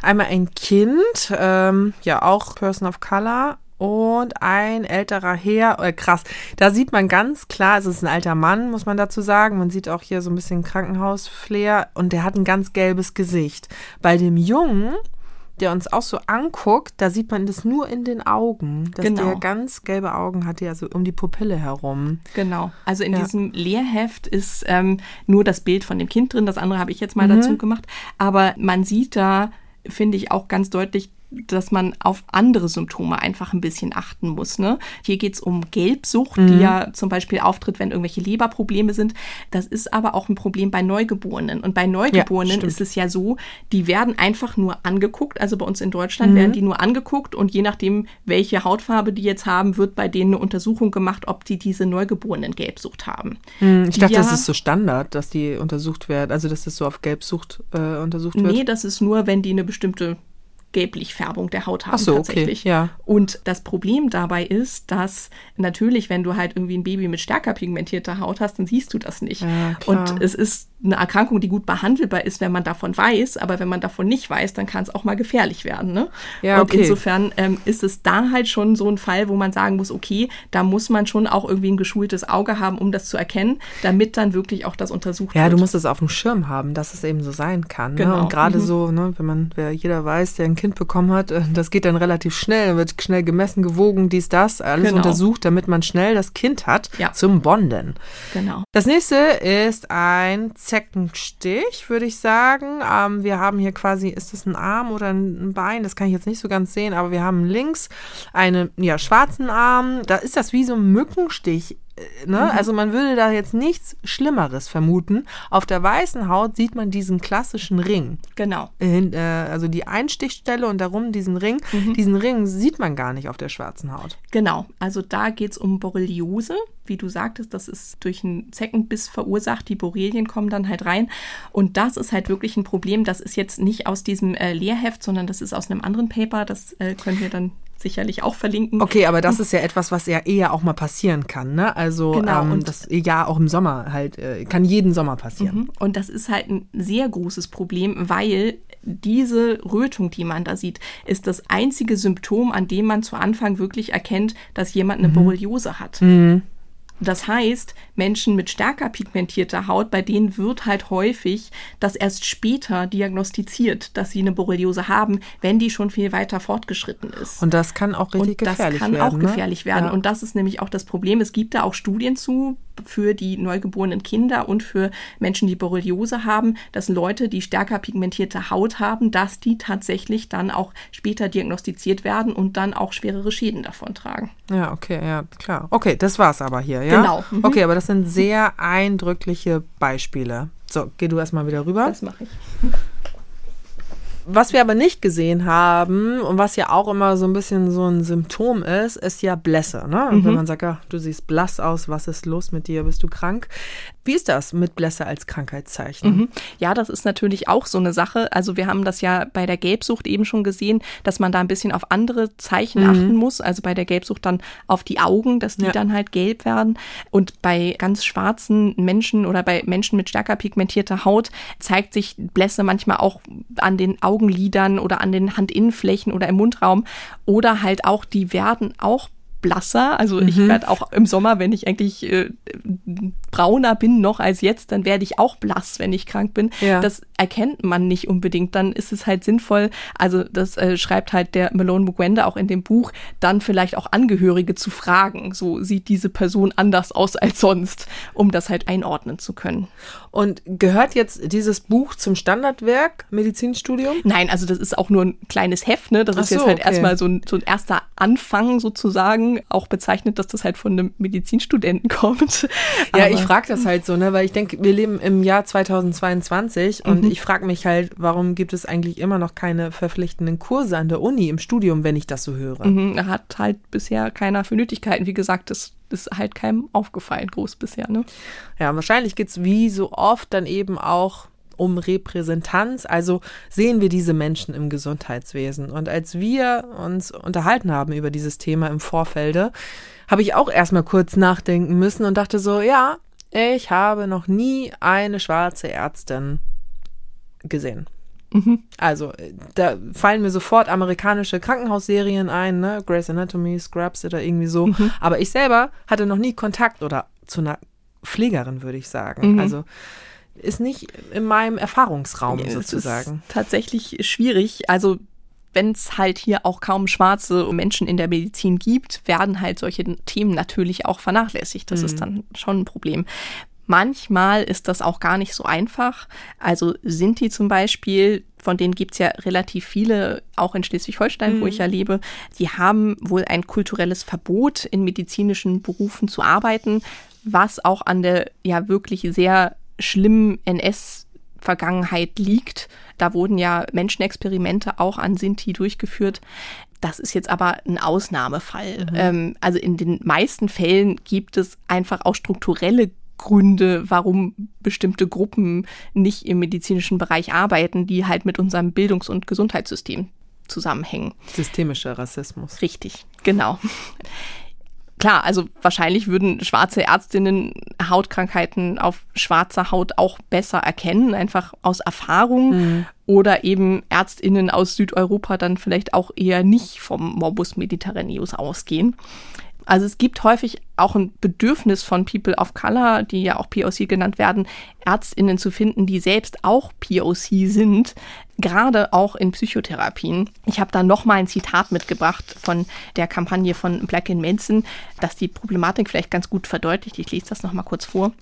Einmal ein Kind, ähm, ja auch Person of Color und ein älterer Herr, äh, krass, da sieht man ganz klar, es ist ein alter Mann, muss man dazu sagen. Man sieht auch hier so ein bisschen Krankenhausflair und der hat ein ganz gelbes Gesicht. Bei dem Jungen, der uns auch so anguckt, da sieht man das nur in den Augen, dass genau. der ganz gelbe Augen hat, ja so um die Pupille herum. Genau. Also in ja. diesem Lehrheft ist ähm, nur das Bild von dem Kind drin, das andere habe ich jetzt mal mhm. dazu gemacht, aber man sieht da finde ich auch ganz deutlich, dass man auf andere Symptome einfach ein bisschen achten muss. Ne? Hier geht es um Gelbsucht, mhm. die ja zum Beispiel auftritt, wenn irgendwelche Leberprobleme sind. Das ist aber auch ein Problem bei Neugeborenen. Und bei Neugeborenen ja, ist es ja so, die werden einfach nur angeguckt. Also bei uns in Deutschland mhm. werden die nur angeguckt und je nachdem, welche Hautfarbe die jetzt haben, wird bei denen eine Untersuchung gemacht, ob die diese Neugeborenen Gelbsucht haben. Mhm, ich dachte, ja, das ist so Standard, dass die untersucht werden, also dass das so auf Gelbsucht äh, untersucht wird. Nee, das ist nur, wenn die eine bestimmte Gelblichfärbung der Haut haben Ach so, tatsächlich. Okay, ja. Und das Problem dabei ist, dass natürlich, wenn du halt irgendwie ein Baby mit stärker pigmentierter Haut hast, dann siehst du das nicht. Ja, und es ist eine Erkrankung, die gut behandelbar ist, wenn man davon weiß, aber wenn man davon nicht weiß, dann kann es auch mal gefährlich werden. Ne? Ja, okay. Und insofern ähm, ist es da halt schon so ein Fall, wo man sagen muss, okay, da muss man schon auch irgendwie ein geschultes Auge haben, um das zu erkennen, damit dann wirklich auch das untersucht ja, wird. Ja, du musst es auf dem Schirm haben, dass es eben so sein kann. Ne? Genau. Und gerade mhm. so, ne, wenn man, wer jeder weiß, der ein Kind bekommen hat, äh, das geht dann relativ schnell, wird schnell gemessen, gewogen, dies, das, alles genau. untersucht, damit man schnell das Kind hat ja. zum Bonden. Genau. Das nächste ist ein Zeckenstich, würde ich sagen. Ähm, wir haben hier quasi, ist das ein Arm oder ein Bein? Das kann ich jetzt nicht so ganz sehen, aber wir haben links einen ja, schwarzen Arm. Da ist das wie so ein Mückenstich Ne? Mhm. Also man würde da jetzt nichts Schlimmeres vermuten. Auf der weißen Haut sieht man diesen klassischen Ring. Genau. Äh, also die Einstichstelle und darum diesen Ring. Mhm. Diesen Ring sieht man gar nicht auf der schwarzen Haut. Genau. Also da geht es um Borreliose. Wie du sagtest, das ist durch einen Zeckenbiss verursacht. Die Borrelien kommen dann halt rein. Und das ist halt wirklich ein Problem. Das ist jetzt nicht aus diesem äh, Lehrheft, sondern das ist aus einem anderen Paper. Das äh, können wir dann sicherlich auch verlinken. Okay, aber das ist ja etwas, was ja eher auch mal passieren kann, ne? Also genau, ähm, und das ja auch im Sommer halt äh, kann jeden Sommer passieren. Mhm. Und das ist halt ein sehr großes Problem, weil diese Rötung, die man da sieht, ist das einzige Symptom, an dem man zu Anfang wirklich erkennt, dass jemand eine mhm. Borreliose hat. Mhm. Das heißt, Menschen mit stärker pigmentierter Haut, bei denen wird halt häufig das erst später diagnostiziert, dass sie eine Borreliose haben, wenn die schon viel weiter fortgeschritten ist. Und das kann auch richtig Und das gefährlich kann werden. auch ne? gefährlich werden. Ja. Und das ist nämlich auch das Problem. Es gibt da auch Studien zu für die neugeborenen Kinder und für Menschen, die Borreliose haben, dass Leute, die stärker pigmentierte Haut haben, dass die tatsächlich dann auch später diagnostiziert werden und dann auch schwerere Schäden davon tragen. Ja, okay, ja, klar. Okay, das war's aber hier, ja? Genau. Mhm. Okay, aber das sind sehr eindrückliche Beispiele. So, geh du erstmal wieder rüber. Das mache ich. Was wir aber nicht gesehen haben und was ja auch immer so ein bisschen so ein Symptom ist, ist ja Blässe. Ne? Und Wenn man sagt, ja, du siehst blass aus, was ist los mit dir, bist du krank? Wie ist das mit Blässe als Krankheitszeichen? Mhm. Ja, das ist natürlich auch so eine Sache. Also wir haben das ja bei der Gelbsucht eben schon gesehen, dass man da ein bisschen auf andere Zeichen achten muss. Also bei der Gelbsucht dann auf die Augen, dass die Ja. dann halt gelb werden. Und bei ganz schwarzen Menschen oder bei Menschen mit stärker pigmentierter Haut zeigt sich Blässe manchmal auch an den Augenlidern oder an den Handinnenflächen oder im Mundraum. Oder halt auch, die werden auch blasser. Also ich Mhm. werde auch im Sommer, wenn ich eigentlich äh, brauner bin noch als jetzt, dann werde ich auch blass, wenn ich krank bin. Ja. Das erkennt man nicht unbedingt. Dann ist es halt sinnvoll, also das äh, schreibt halt der Malone Mugwende auch in dem Buch, dann vielleicht auch Angehörige zu fragen. So sieht diese Person anders aus als sonst, um das halt einordnen zu können. Und gehört jetzt dieses Buch zum Standardwerk Medizinstudium? Nein, also das ist auch nur ein kleines Heft, ne? Das Ach ist jetzt so, halt okay. erstmal so ein, so ein erster Anfang sozusagen, auch bezeichnet, dass das halt von einem Medizinstudenten kommt. Ja, Aber- ich frage das halt so, ne, weil ich denke, wir leben im Jahr 2022 und Mhm. ich frage mich halt, warum gibt es eigentlich immer noch keine verpflichtenden Kurse an der Uni im Studium, wenn ich das so höre? Mhm, da hat halt bisher keiner für Nötigkeiten. Wie gesagt, das ist halt keinem aufgefallen, groß bisher, ne? Ja, wahrscheinlich geht's wie so oft dann eben auch um Repräsentanz. Also sehen wir diese Menschen im Gesundheitswesen. Und als wir uns unterhalten haben über dieses Thema im Vorfelde, habe ich auch erstmal kurz nachdenken müssen und dachte so, ja, ich habe noch nie eine schwarze Ärztin gesehen. Also, äh, da fallen mir sofort amerikanische Krankenhausserien ein, ne? Grey's Anatomy, Scrubs oder irgendwie so. Aber ich selber hatte noch nie Kontakt oder zu einer Pflegerin, würde ich sagen. Also ist nicht in meinem Erfahrungsraum Es sozusagen. Ist tatsächlich schwierig. Also wenn es halt hier auch kaum schwarze Menschen in der Medizin gibt, werden halt solche Themen natürlich auch vernachlässigt. Das ist dann schon ein Problem. Manchmal ist das auch gar nicht so einfach. Also Sinti zum Beispiel, von denen gibt's ja relativ viele, auch in Schleswig-Holstein, wo ich ja lebe, die haben wohl ein kulturelles Verbot, in medizinischen Berufen zu arbeiten, was auch an der ja wirklich sehr schlimmen NS-Vergangenheit liegt. Da wurden ja Menschenexperimente auch an Sinti durchgeführt. Das ist jetzt aber ein Ausnahmefall. Ähm, also in den meisten Fällen gibt es einfach auch strukturelle Gründe, warum bestimmte Gruppen nicht im medizinischen Bereich arbeiten, die halt mit unserem Bildungs- und Gesundheitssystem zusammenhängen. Systemischer Rassismus. Richtig, genau. Klar, also wahrscheinlich würden schwarze Ärztinnen Hautkrankheiten auf schwarzer Haut auch besser erkennen, einfach aus Erfahrung. Oder eben Ärztinnen aus Südeuropa dann vielleicht auch eher nicht vom Morbus Mediterraneus ausgehen. Also es gibt häufig auch ein Bedürfnis von People of Color, die ja auch POC genannt werden, Ärztinnen zu finden, die selbst auch POC sind, gerade auch in Psychotherapien. Ich habe da noch mal ein Zitat mitgebracht von der Kampagne von Black in Medicine, das die Problematik vielleicht ganz gut verdeutlicht. Ich lese das noch mal kurz vor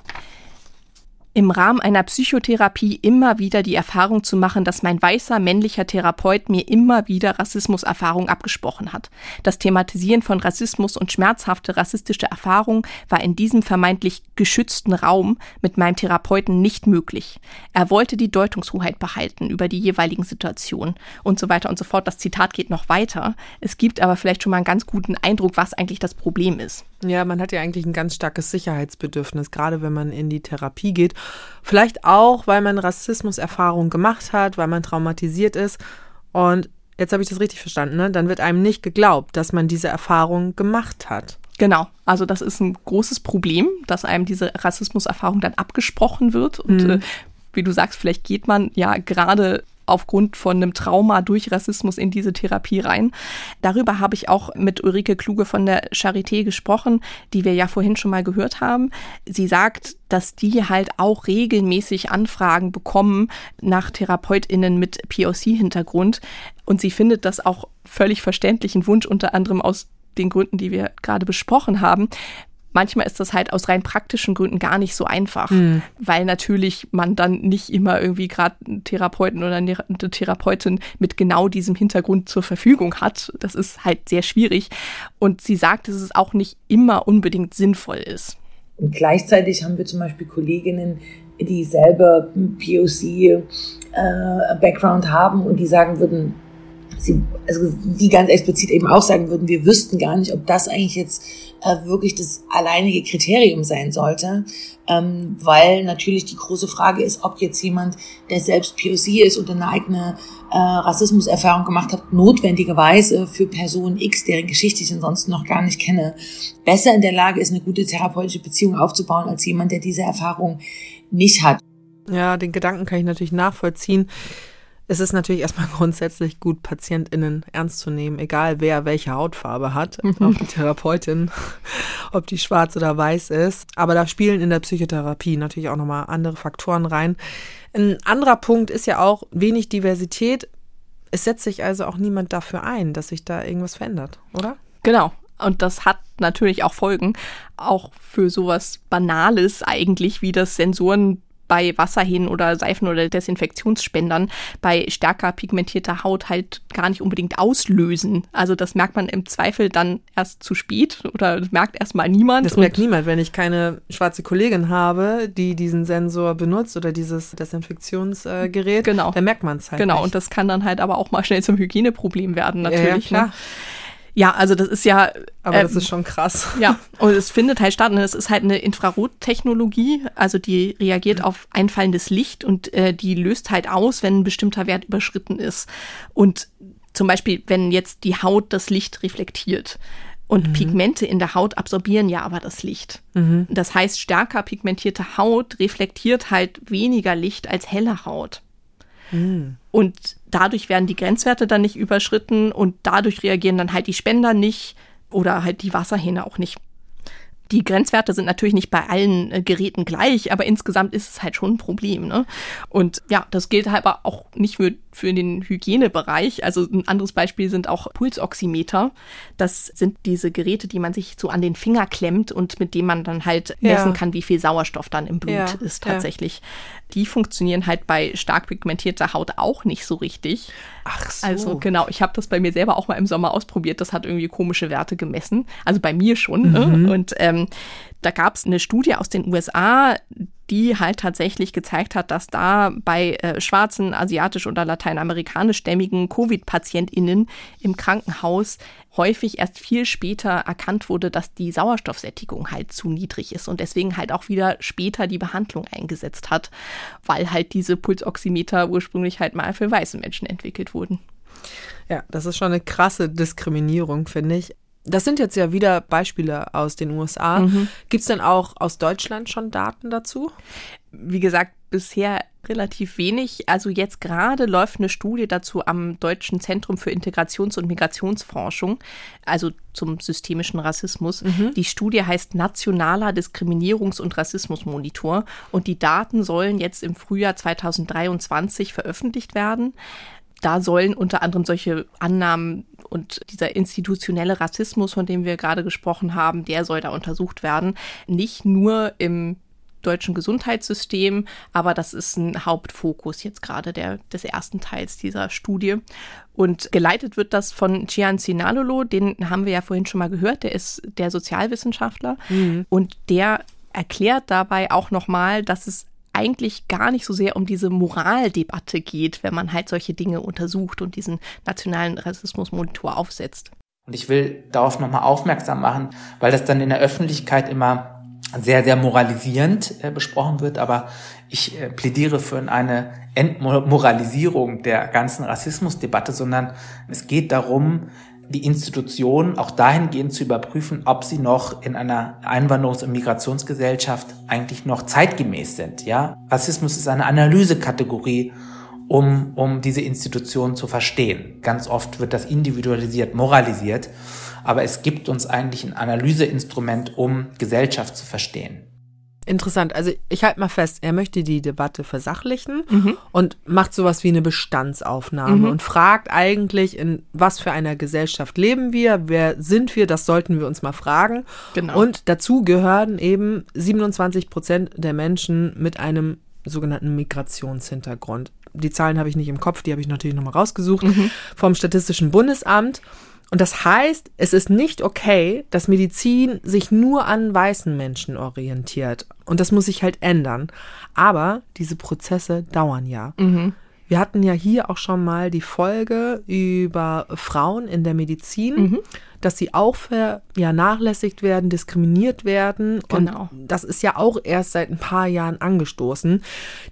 im Rahmen einer Psychotherapie immer wieder die Erfahrung zu machen, dass mein weißer männlicher Therapeut mir immer wieder Rassismuserfahrung abgesprochen hat. Das Thematisieren von Rassismus und schmerzhafte rassistische Erfahrung war in diesem vermeintlich geschützten Raum mit meinem Therapeuten nicht möglich. Er wollte die Deutungshoheit behalten über die jeweiligen Situationen und so weiter und so fort. Das Zitat geht noch weiter. Es gibt aber vielleicht schon mal einen ganz guten Eindruck, was eigentlich das Problem ist. Ja, man hat ja eigentlich ein ganz starkes Sicherheitsbedürfnis, gerade wenn man in die Therapie geht. Vielleicht auch, weil man Rassismuserfahrung gemacht hat, weil man traumatisiert ist. Und jetzt habe ich das richtig verstanden, ne? Dann wird einem nicht geglaubt, dass man diese Erfahrung gemacht hat. Genau, also das ist ein großes Problem, dass einem diese Rassismuserfahrung dann abgesprochen wird. Und äh, wie du sagst, vielleicht geht man ja gerade aufgrund von einem Trauma durch Rassismus in diese Therapie rein. Darüber habe ich auch mit Ulrike Kluge von der Charité gesprochen, die wir ja vorhin schon mal gehört haben. Sie sagt, dass die halt auch regelmäßig Anfragen bekommen nach TherapeutInnen mit POC-Hintergrund. Und sie findet das auch völlig verständlichen Wunsch, unter anderem aus den Gründen, die wir gerade besprochen haben, manchmal ist das halt aus rein praktischen Gründen gar nicht so einfach, mhm. weil natürlich man dann nicht immer irgendwie gerade einen Therapeuten oder eine Therapeutin mit genau diesem Hintergrund zur Verfügung hat. Das ist halt sehr schwierig. Und sie sagt, dass es auch nicht immer unbedingt sinnvoll ist. Und gleichzeitig haben wir zum Beispiel Kolleginnen, die selber POC-Background äh, haben und die sagen würden, sie, also die ganz explizit eben auch sagen würden, wir wüssten gar nicht, ob das eigentlich jetzt äh, wirklich das alleinige Kriterium sein sollte, ähm, weil natürlich die große Frage ist, ob jetzt jemand, der selbst POC ist und eine eigene äh, Rassismuserfahrung gemacht hat, notwendigerweise für Person X, deren Geschichte ich ansonsten noch gar nicht kenne, besser in der Lage ist, eine gute therapeutische Beziehung aufzubauen, als jemand, der diese Erfahrung nicht hat. Ja, den Gedanken kann ich natürlich nachvollziehen es ist natürlich erstmal grundsätzlich gut, PatientInnen ernst zu nehmen, egal wer welche Hautfarbe hat, mhm. auch die Therapeutin, ob die schwarz oder weiß ist. Aber da spielen in der Psychotherapie natürlich auch nochmal andere Faktoren rein. Ein anderer Punkt ist ja auch wenig Diversität. Es setzt sich also auch niemand dafür ein, dass sich da irgendwas verändert, oder? Genau. Und das hat natürlich auch Folgen, auch für sowas Banales eigentlich, wie das Sensoren bei Wasserhähnen oder Seifen oder Desinfektionsspendern bei stärker pigmentierter Haut halt gar nicht unbedingt auslösen. Also das merkt man im Zweifel dann erst zu spät oder merkt erstmal niemand. Das merkt niemand, wenn ich keine schwarze Kollegin habe, die diesen Sensor benutzt oder dieses Desinfektionsgerät. genau. Dann merkt man es halt. Genau, nicht. und das kann dann halt aber auch mal schnell zum Hygieneproblem werden, natürlich. Ja, ja, ne? Ja, also das ist ja. Aber ähm, das ist schon krass. Ja, und es findet halt statt. Und es ist halt eine Infrarottechnologie, also die reagiert auf einfallendes Licht und äh, die löst halt aus, wenn ein bestimmter Wert überschritten ist. Und zum Beispiel, wenn jetzt die Haut das Licht reflektiert. Und mhm. Pigmente in der Haut absorbieren ja aber das Licht. Mhm. Das heißt, stärker pigmentierte Haut reflektiert halt weniger Licht als helle Haut. Mhm. Und dadurch werden die Grenzwerte dann nicht überschritten und dadurch reagieren dann halt die Spender nicht oder halt die Wasserhähne auch nicht. Die Grenzwerte sind natürlich nicht bei allen äh, Geräten gleich, aber insgesamt ist es halt schon ein Problem. Ne? Und ja, das gilt halt aber auch nicht für, für den Hygienebereich. Also ein anderes Beispiel sind auch Pulsoximeter. Das sind diese Geräte, die man sich so an den Finger klemmt und mit denen man dann halt ja. messen kann, wie viel Sauerstoff dann im Blut ja, ist tatsächlich. Die funktionieren halt bei stark pigmentierter Haut auch nicht so richtig. Ach so. Also genau, ich habe das bei mir selber auch mal im Sommer ausprobiert. Das hat irgendwie komische Werte gemessen. Also bei mir schon. Ne? Mhm. Ne? Und ähm, da gab es eine Studie aus den USA, die halt tatsächlich gezeigt hat, dass da bei äh, schwarzen, asiatisch oder lateinamerikanischstämmigen Covid-PatientInnen im Krankenhaus häufig erst viel später erkannt wurde, dass die Sauerstoffsättigung halt zu niedrig ist und deswegen halt auch wieder später die Behandlung eingesetzt hat, weil halt diese Pulsoximeter ursprünglich halt mal für weiße Menschen entwickelt wurden. Ja, das ist schon eine krasse Diskriminierung, finde ich. Das sind jetzt ja wieder Beispiele aus den USA. Mhm. Gibt es denn auch aus Deutschland schon Daten dazu? Wie gesagt, bisher relativ wenig. Also jetzt gerade läuft eine Studie dazu am Deutschen Zentrum für Integrations- und Migrationsforschung, also zum systemischen Rassismus. Mhm. Die Studie heißt Nationaler Diskriminierungs- und Rassismusmonitor und die Daten sollen jetzt im Frühjahr 2023 veröffentlicht werden. Da sollen unter anderem solche Annahmen und dieser institutionelle Rassismus, von dem wir gerade gesprochen haben, der soll da untersucht werden. Nicht nur im deutschen Gesundheitssystem, aber das ist ein Hauptfokus jetzt gerade der, des ersten Teils dieser Studie. Und geleitet wird das von Cian Sinalolo, den haben wir ja vorhin schon mal gehört, der ist der Sozialwissenschaftler mhm. und der erklärt dabei auch nochmal, dass es eigentlich gar nicht so sehr um diese Moraldebatte geht, wenn man halt solche Dinge untersucht und diesen nationalen Rassismusmonitor aufsetzt. Und ich will darauf nochmal aufmerksam machen, weil das dann in der Öffentlichkeit immer sehr, sehr moralisierend äh, besprochen wird, aber ich äh, plädiere für eine Entmoralisierung der ganzen Rassismusdebatte, sondern es geht darum, die Institutionen auch dahingehend zu überprüfen, ob sie noch in einer Einwanderungs- und Migrationsgesellschaft eigentlich noch zeitgemäß sind. Ja, Rassismus ist eine Analysekategorie um, um diese Institution zu verstehen. Ganz oft wird das individualisiert, moralisiert, aber es gibt uns eigentlich ein Analyseinstrument, um Gesellschaft zu verstehen. Interessant. Also ich halte mal fest, er möchte die Debatte versachlichen mhm. und macht sowas wie eine Bestandsaufnahme mhm. und fragt eigentlich, in was für einer Gesellschaft leben wir, wer sind wir, das sollten wir uns mal fragen. Genau. Und dazu gehören eben 27 Prozent der Menschen mit einem sogenannten Migrationshintergrund. Die Zahlen habe ich nicht im Kopf, die habe ich natürlich nochmal rausgesucht mhm. vom Statistischen Bundesamt. Und das heißt, es ist nicht okay, dass Medizin sich nur an weißen Menschen orientiert. Und das muss sich halt ändern. Aber diese Prozesse dauern ja. Mhm. Wir hatten ja hier auch schon mal die Folge über Frauen in der Medizin. Mhm dass sie auch vernachlässigt ja, werden, diskriminiert werden. Genau. Und das ist ja auch erst seit ein paar Jahren angestoßen.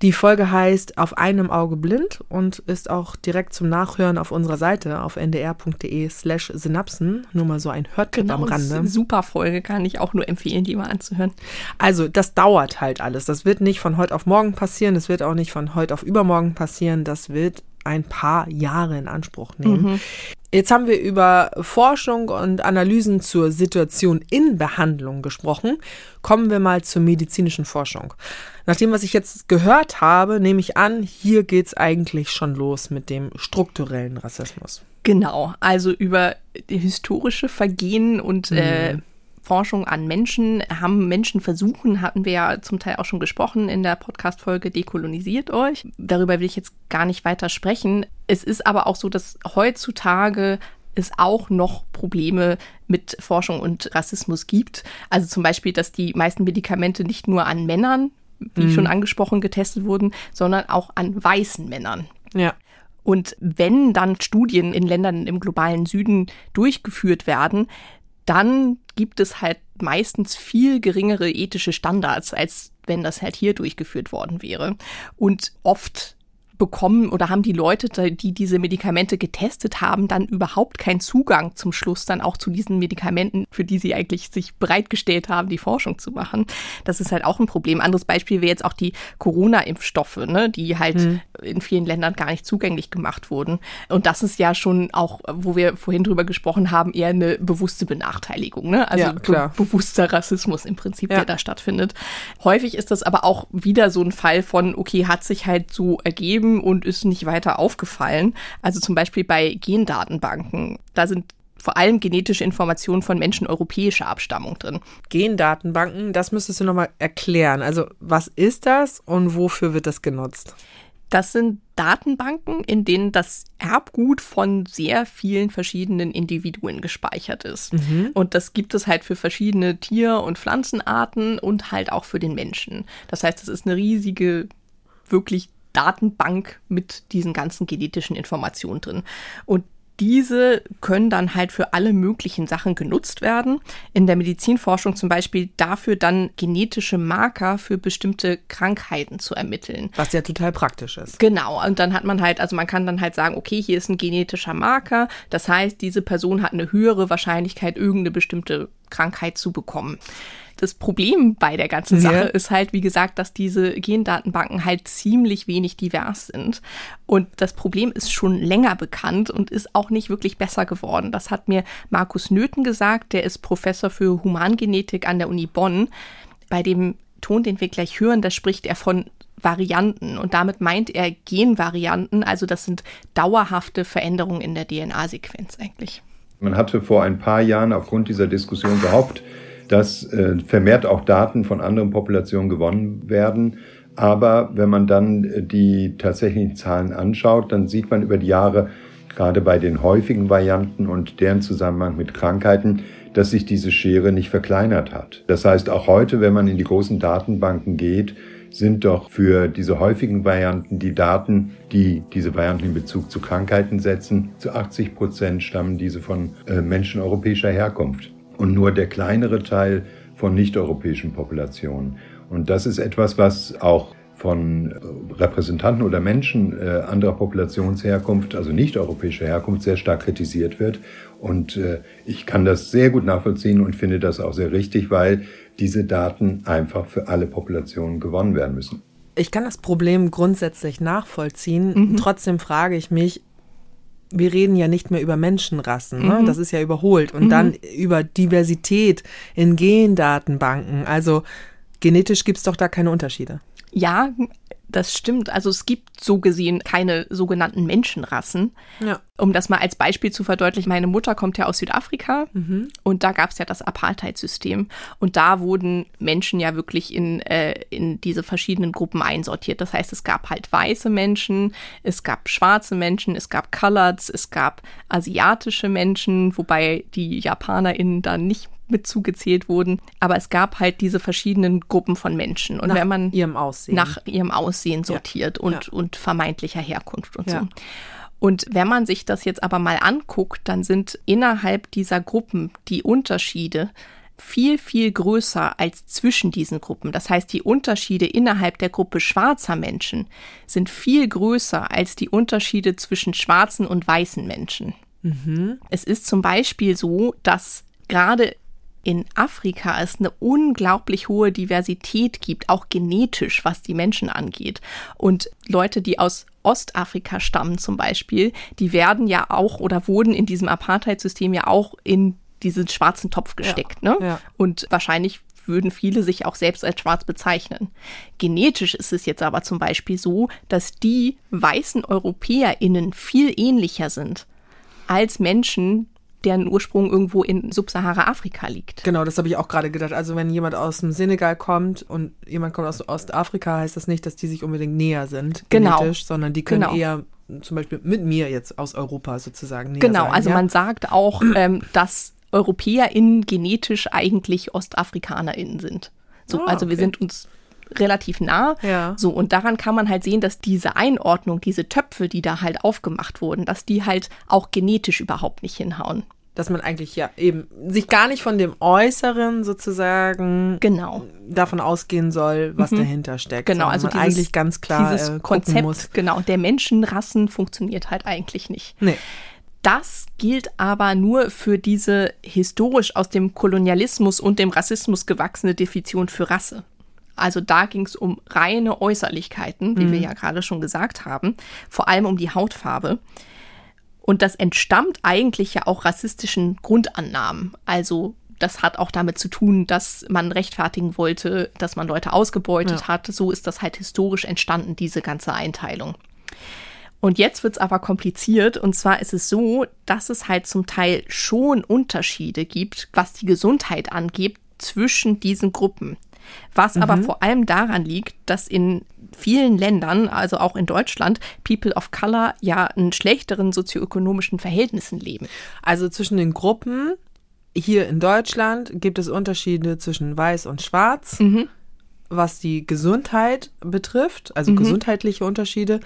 Die Folge heißt Auf einem Auge blind und ist auch direkt zum Nachhören auf unserer Seite auf ndr.de slash Synapsen. Nur mal so ein Hörtipp genau, am Rande. Eine super Folge, kann ich auch nur empfehlen, die mal anzuhören. Also, das dauert halt alles. Das wird nicht von heute auf morgen passieren. Das wird auch nicht von heute auf übermorgen passieren. Das wird ein paar Jahre in Anspruch nehmen. Mhm. Jetzt haben wir über Forschung und Analysen zur Situation in Behandlung gesprochen. Kommen wir mal zur medizinischen Forschung. Nach dem, was ich jetzt gehört habe, nehme ich an, hier geht es eigentlich schon los mit dem strukturellen Rassismus. Genau, also über historische Vergehen und mhm. äh, Forschung an Menschen, haben Menschen versuchen, hatten wir ja zum Teil auch schon gesprochen in der Podcast-Folge Dekolonisiert euch. Darüber will ich jetzt gar nicht weiter sprechen. Es ist aber auch so, dass heutzutage es auch noch Probleme mit Forschung und Rassismus gibt. Also zum Beispiel, dass die meisten Medikamente nicht nur an Männern, wie mhm. schon angesprochen, getestet wurden, sondern auch an weißen Männern. Ja. Und wenn dann Studien in Ländern im globalen Süden durchgeführt werden, dann gibt es halt meistens viel geringere ethische Standards, als wenn das halt hier durchgeführt worden wäre. Und oft bekommen oder haben die Leute, die diese Medikamente getestet haben, dann überhaupt keinen Zugang zum Schluss dann auch zu diesen Medikamenten, für die sie eigentlich sich bereitgestellt haben, die Forschung zu machen. Das ist halt auch ein Problem. Anderes Beispiel wäre jetzt auch die Corona-Impfstoffe, ne, die halt mhm. in vielen Ländern gar nicht zugänglich gemacht wurden. Und das ist ja schon auch, wo wir vorhin drüber gesprochen haben, eher eine bewusste Benachteiligung, ne? Also ja, be bewusster Rassismus im Prinzip, ja. der da stattfindet. Häufig ist das aber auch wieder so ein Fall von, okay, hat sich halt so ergeben, geblieben und ist nicht weiter aufgefallen. Also zum Beispiel bei Gendatenbanken. Da sind vor allem genetische Informationen von Menschen europäischer Abstammung drin. Gendatenbanken, das müsstest du nochmal erklären. Also was ist das und wofür wird das genutzt? Das sind Datenbanken, in denen das Erbgut von sehr vielen verschiedenen Individuen gespeichert ist. Mhm. Und das gibt es halt für verschiedene Tier- und Pflanzenarten und halt auch für den Menschen. Das heißt, es ist eine riesige, wirklich Datenbank mit diesen ganzen genetischen Informationen drin. Und diese können dann halt für alle möglichen Sachen genutzt werden. In der Medizinforschung zum Beispiel dafür dann genetische Marker für bestimmte Krankheiten zu ermitteln. Was ja total praktisch ist. Genau. Und dann hat man halt, also man kann dann halt sagen, okay, hier ist ein genetischer Marker. Das heißt, diese Person hat eine höhere Wahrscheinlichkeit, irgendeine bestimmte Krankheit zu bekommen. Das Problem bei der ganzen Sache ja. ist halt, wie gesagt, dass diese Gendatenbanken halt ziemlich wenig divers sind. Und das Problem ist schon länger bekannt und ist auch nicht wirklich besser geworden. Das hat mir Markus Nöthen gesagt, der ist Professor für Humangenetik an der Uni Bonn. Bei dem Ton, den wir gleich hören, da spricht er von Varianten und damit meint er Genvarianten, also das sind dauerhafte Veränderungen in der DNA-Sequenz eigentlich. Man hatte vor ein paar Jahren aufgrund dieser Diskussion gehofft, dass äh, vermehrt auch Daten von anderen Populationen gewonnen werden. Aber wenn man dann äh, die tatsächlichen Zahlen anschaut, dann sieht man über die Jahre, gerade bei den häufigen Varianten und deren Zusammenhang mit Krankheiten, dass sich diese Schere nicht verkleinert hat. Das heißt, auch heute, wenn man in die großen Datenbanken geht, sind doch für diese häufigen Varianten die Daten, die diese Varianten in Bezug zu Krankheiten setzen, zu 80 Prozent stammen diese von äh, Menschen europäischer Herkunft und nur der kleinere Teil von nicht-europäischen Populationen. Und das ist etwas, was auch von äh, Repräsentanten oder Menschen äh, anderer Populationsherkunft, also nicht-europäischer Herkunft, sehr stark kritisiert wird. Und äh, ich kann das sehr gut nachvollziehen und finde das auch sehr richtig, weil diese Daten einfach für alle Populationen gewonnen werden müssen. Ich kann das Problem grundsätzlich nachvollziehen. Mhm. Trotzdem frage ich mich, wir reden ja nicht mehr über Menschenrassen, ne? Mhm. das ist ja überholt. Und Mhm. dann über Diversität in Gendatenbanken. Also genetisch gibt es doch da keine Unterschiede. Ja, das stimmt. Also es gibt so gesehen keine sogenannten Menschenrassen. Ja. Um das mal als Beispiel zu verdeutlichen, meine Mutter kommt ja aus Südafrika Mhm. und da gab es ja das Apartheid-System und da wurden Menschen ja wirklich in, äh, in diese verschiedenen Gruppen einsortiert. Das heißt, es gab halt weiße Menschen, es gab schwarze Menschen, es gab Coloreds, es gab asiatische Menschen, wobei die JapanerInnen da nicht mit zugezählt wurden. Aber es gab halt diese verschiedenen Gruppen von Menschen. Und Nach wenn man ihrem Aussehen. nach ihrem Aussehen sortiert und, Ja. und vermeintlicher Herkunft und Ja. so. Und wenn man sich das jetzt aber mal anguckt, dann sind innerhalb dieser Gruppen die Unterschiede viel, viel größer als zwischen diesen Gruppen. Das heißt, die Unterschiede innerhalb der Gruppe schwarzer Menschen sind viel größer als die Unterschiede zwischen schwarzen und weißen Menschen. Es ist zum Beispiel so, dass gerade in Afrika es eine unglaublich hohe Diversität gibt, auch genetisch, was die Menschen angeht. Und Leute, die aus Ostafrika stammen zum Beispiel, die werden ja auch oder wurden in diesem Apartheid-System ja auch in diesen schwarzen Topf gesteckt. ne? ja. Und wahrscheinlich würden viele sich auch selbst als schwarz bezeichnen. Genetisch ist es jetzt aber zum Beispiel so, dass die weißen EuropäerInnen viel ähnlicher sind als Menschen, deren Ursprung irgendwo in Subsahara-Afrika liegt. Genau, das habe ich auch gerade gedacht. Also wenn jemand aus dem Senegal kommt und jemand kommt aus Ostafrika, heißt das nicht, dass die sich unbedingt näher sind, Genau. genetisch, sondern die können Genau. eher zum Beispiel mit mir jetzt aus Europa sozusagen näher Genau, sein. also ja? man sagt auch, ähm, dass EuropäerInnen genetisch eigentlich OstafrikanerInnen sind. So, Ah, also wir okay. sind uns relativ nah. Ja. So, und daran kann man halt sehen, dass diese Einordnung, diese Töpfe, die da halt aufgemacht wurden, dass die halt auch genetisch überhaupt nicht hinhauen. Dass man eigentlich ja eben sich gar nicht von dem Äußeren sozusagen Genau. davon ausgehen soll, was dahinter steckt. Genau, also dieses, eigentlich ganz klar dieses äh, Konzept, muss. genau, der Menschenrassen funktioniert halt eigentlich nicht. Nee. Das gilt aber nur für diese historisch aus dem Kolonialismus und dem Rassismus gewachsene Definition für Rasse. Also da ging es um reine Äußerlichkeiten, wie wir ja gerade schon gesagt haben, vor allem um die Hautfarbe. Und das entstammt eigentlich ja auch rassistischen Grundannahmen. Also das hat auch damit zu tun, dass man rechtfertigen wollte, dass man Leute ausgebeutet Ja. hat. So ist das halt historisch entstanden, diese ganze Einteilung. Und jetzt wird's aber kompliziert. Und zwar ist es so, dass es halt zum Teil schon Unterschiede gibt, was die Gesundheit angeht, zwischen diesen Gruppen. Was aber vor allem daran liegt, dass in vielen Ländern, also auch in Deutschland, People of Color ja in schlechteren sozioökonomischen Verhältnissen leben. Also zwischen den Gruppen hier in Deutschland gibt es Unterschiede zwischen weiß und schwarz, Mhm. was die Gesundheit betrifft, also Mhm. gesundheitliche Unterschiede,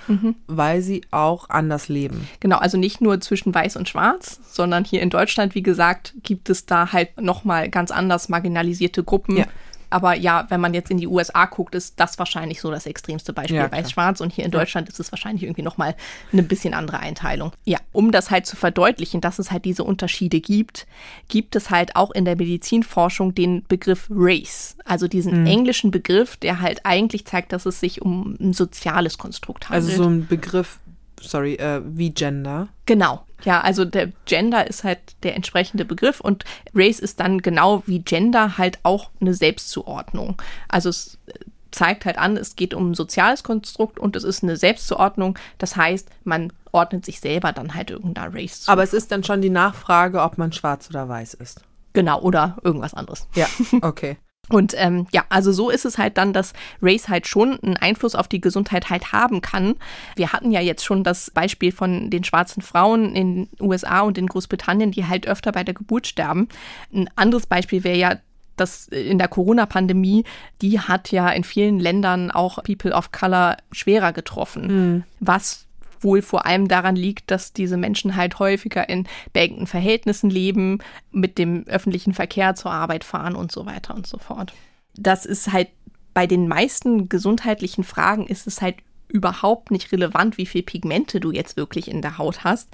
weil sie auch anders leben. Genau, also nicht nur zwischen Weiß und Schwarz, sondern hier in Deutschland, wie gesagt, gibt es da halt nochmal ganz anders marginalisierte Gruppen. Ja. Aber ja, wenn man jetzt in die USA guckt, ist das wahrscheinlich so das extremste Beispiel Ja. Weiß-Schwarz. Und hier in Deutschland ist es wahrscheinlich irgendwie nochmal eine bisschen andere Einteilung. Ja, um das halt zu verdeutlichen, dass es halt diese Unterschiede gibt, gibt es halt auch in der Medizinforschung den Begriff Race. Also diesen Mhm. englischen Begriff, der halt eigentlich zeigt, dass es sich um ein soziales Konstrukt handelt. Also so ein Begriff, sorry, äh, wie Gender. Genau. Ja, also der Gender ist halt der entsprechende Begriff und Race ist dann genau wie Gender halt auch eine Selbstzuordnung. Also es äh, zeigt halt an, es geht um ein soziales Konstrukt und es ist eine Selbstzuordnung. Das heißt, man ordnet sich selber dann halt irgendeiner Race zu. Aber es ist dann schon die Nachfrage, ob man schwarz oder weiß ist. genau, oder irgendwas anderes. Ja, okay. Und ähm, ja, also so ist es halt dann, dass Race halt schon einen Einfluss auf die Gesundheit halt haben kann. Wir hatten ja jetzt schon das Beispiel von den schwarzen Frauen in den USA und in Großbritannien, die halt öfter bei der Geburt sterben. Ein anderes Beispiel wäre ja das in der Corona-Pandemie, die hat ja in vielen Ländern auch People of Color schwerer getroffen. Was wohl vor allem daran liegt, dass diese Menschen halt häufiger in beengten Verhältnissen leben, mit dem öffentlichen Verkehr zur Arbeit fahren und so weiter und so fort. Das ist halt bei den meisten gesundheitlichen Fragen ist es halt überhaupt nicht relevant, wie viel Pigmente du jetzt wirklich in der Haut hast,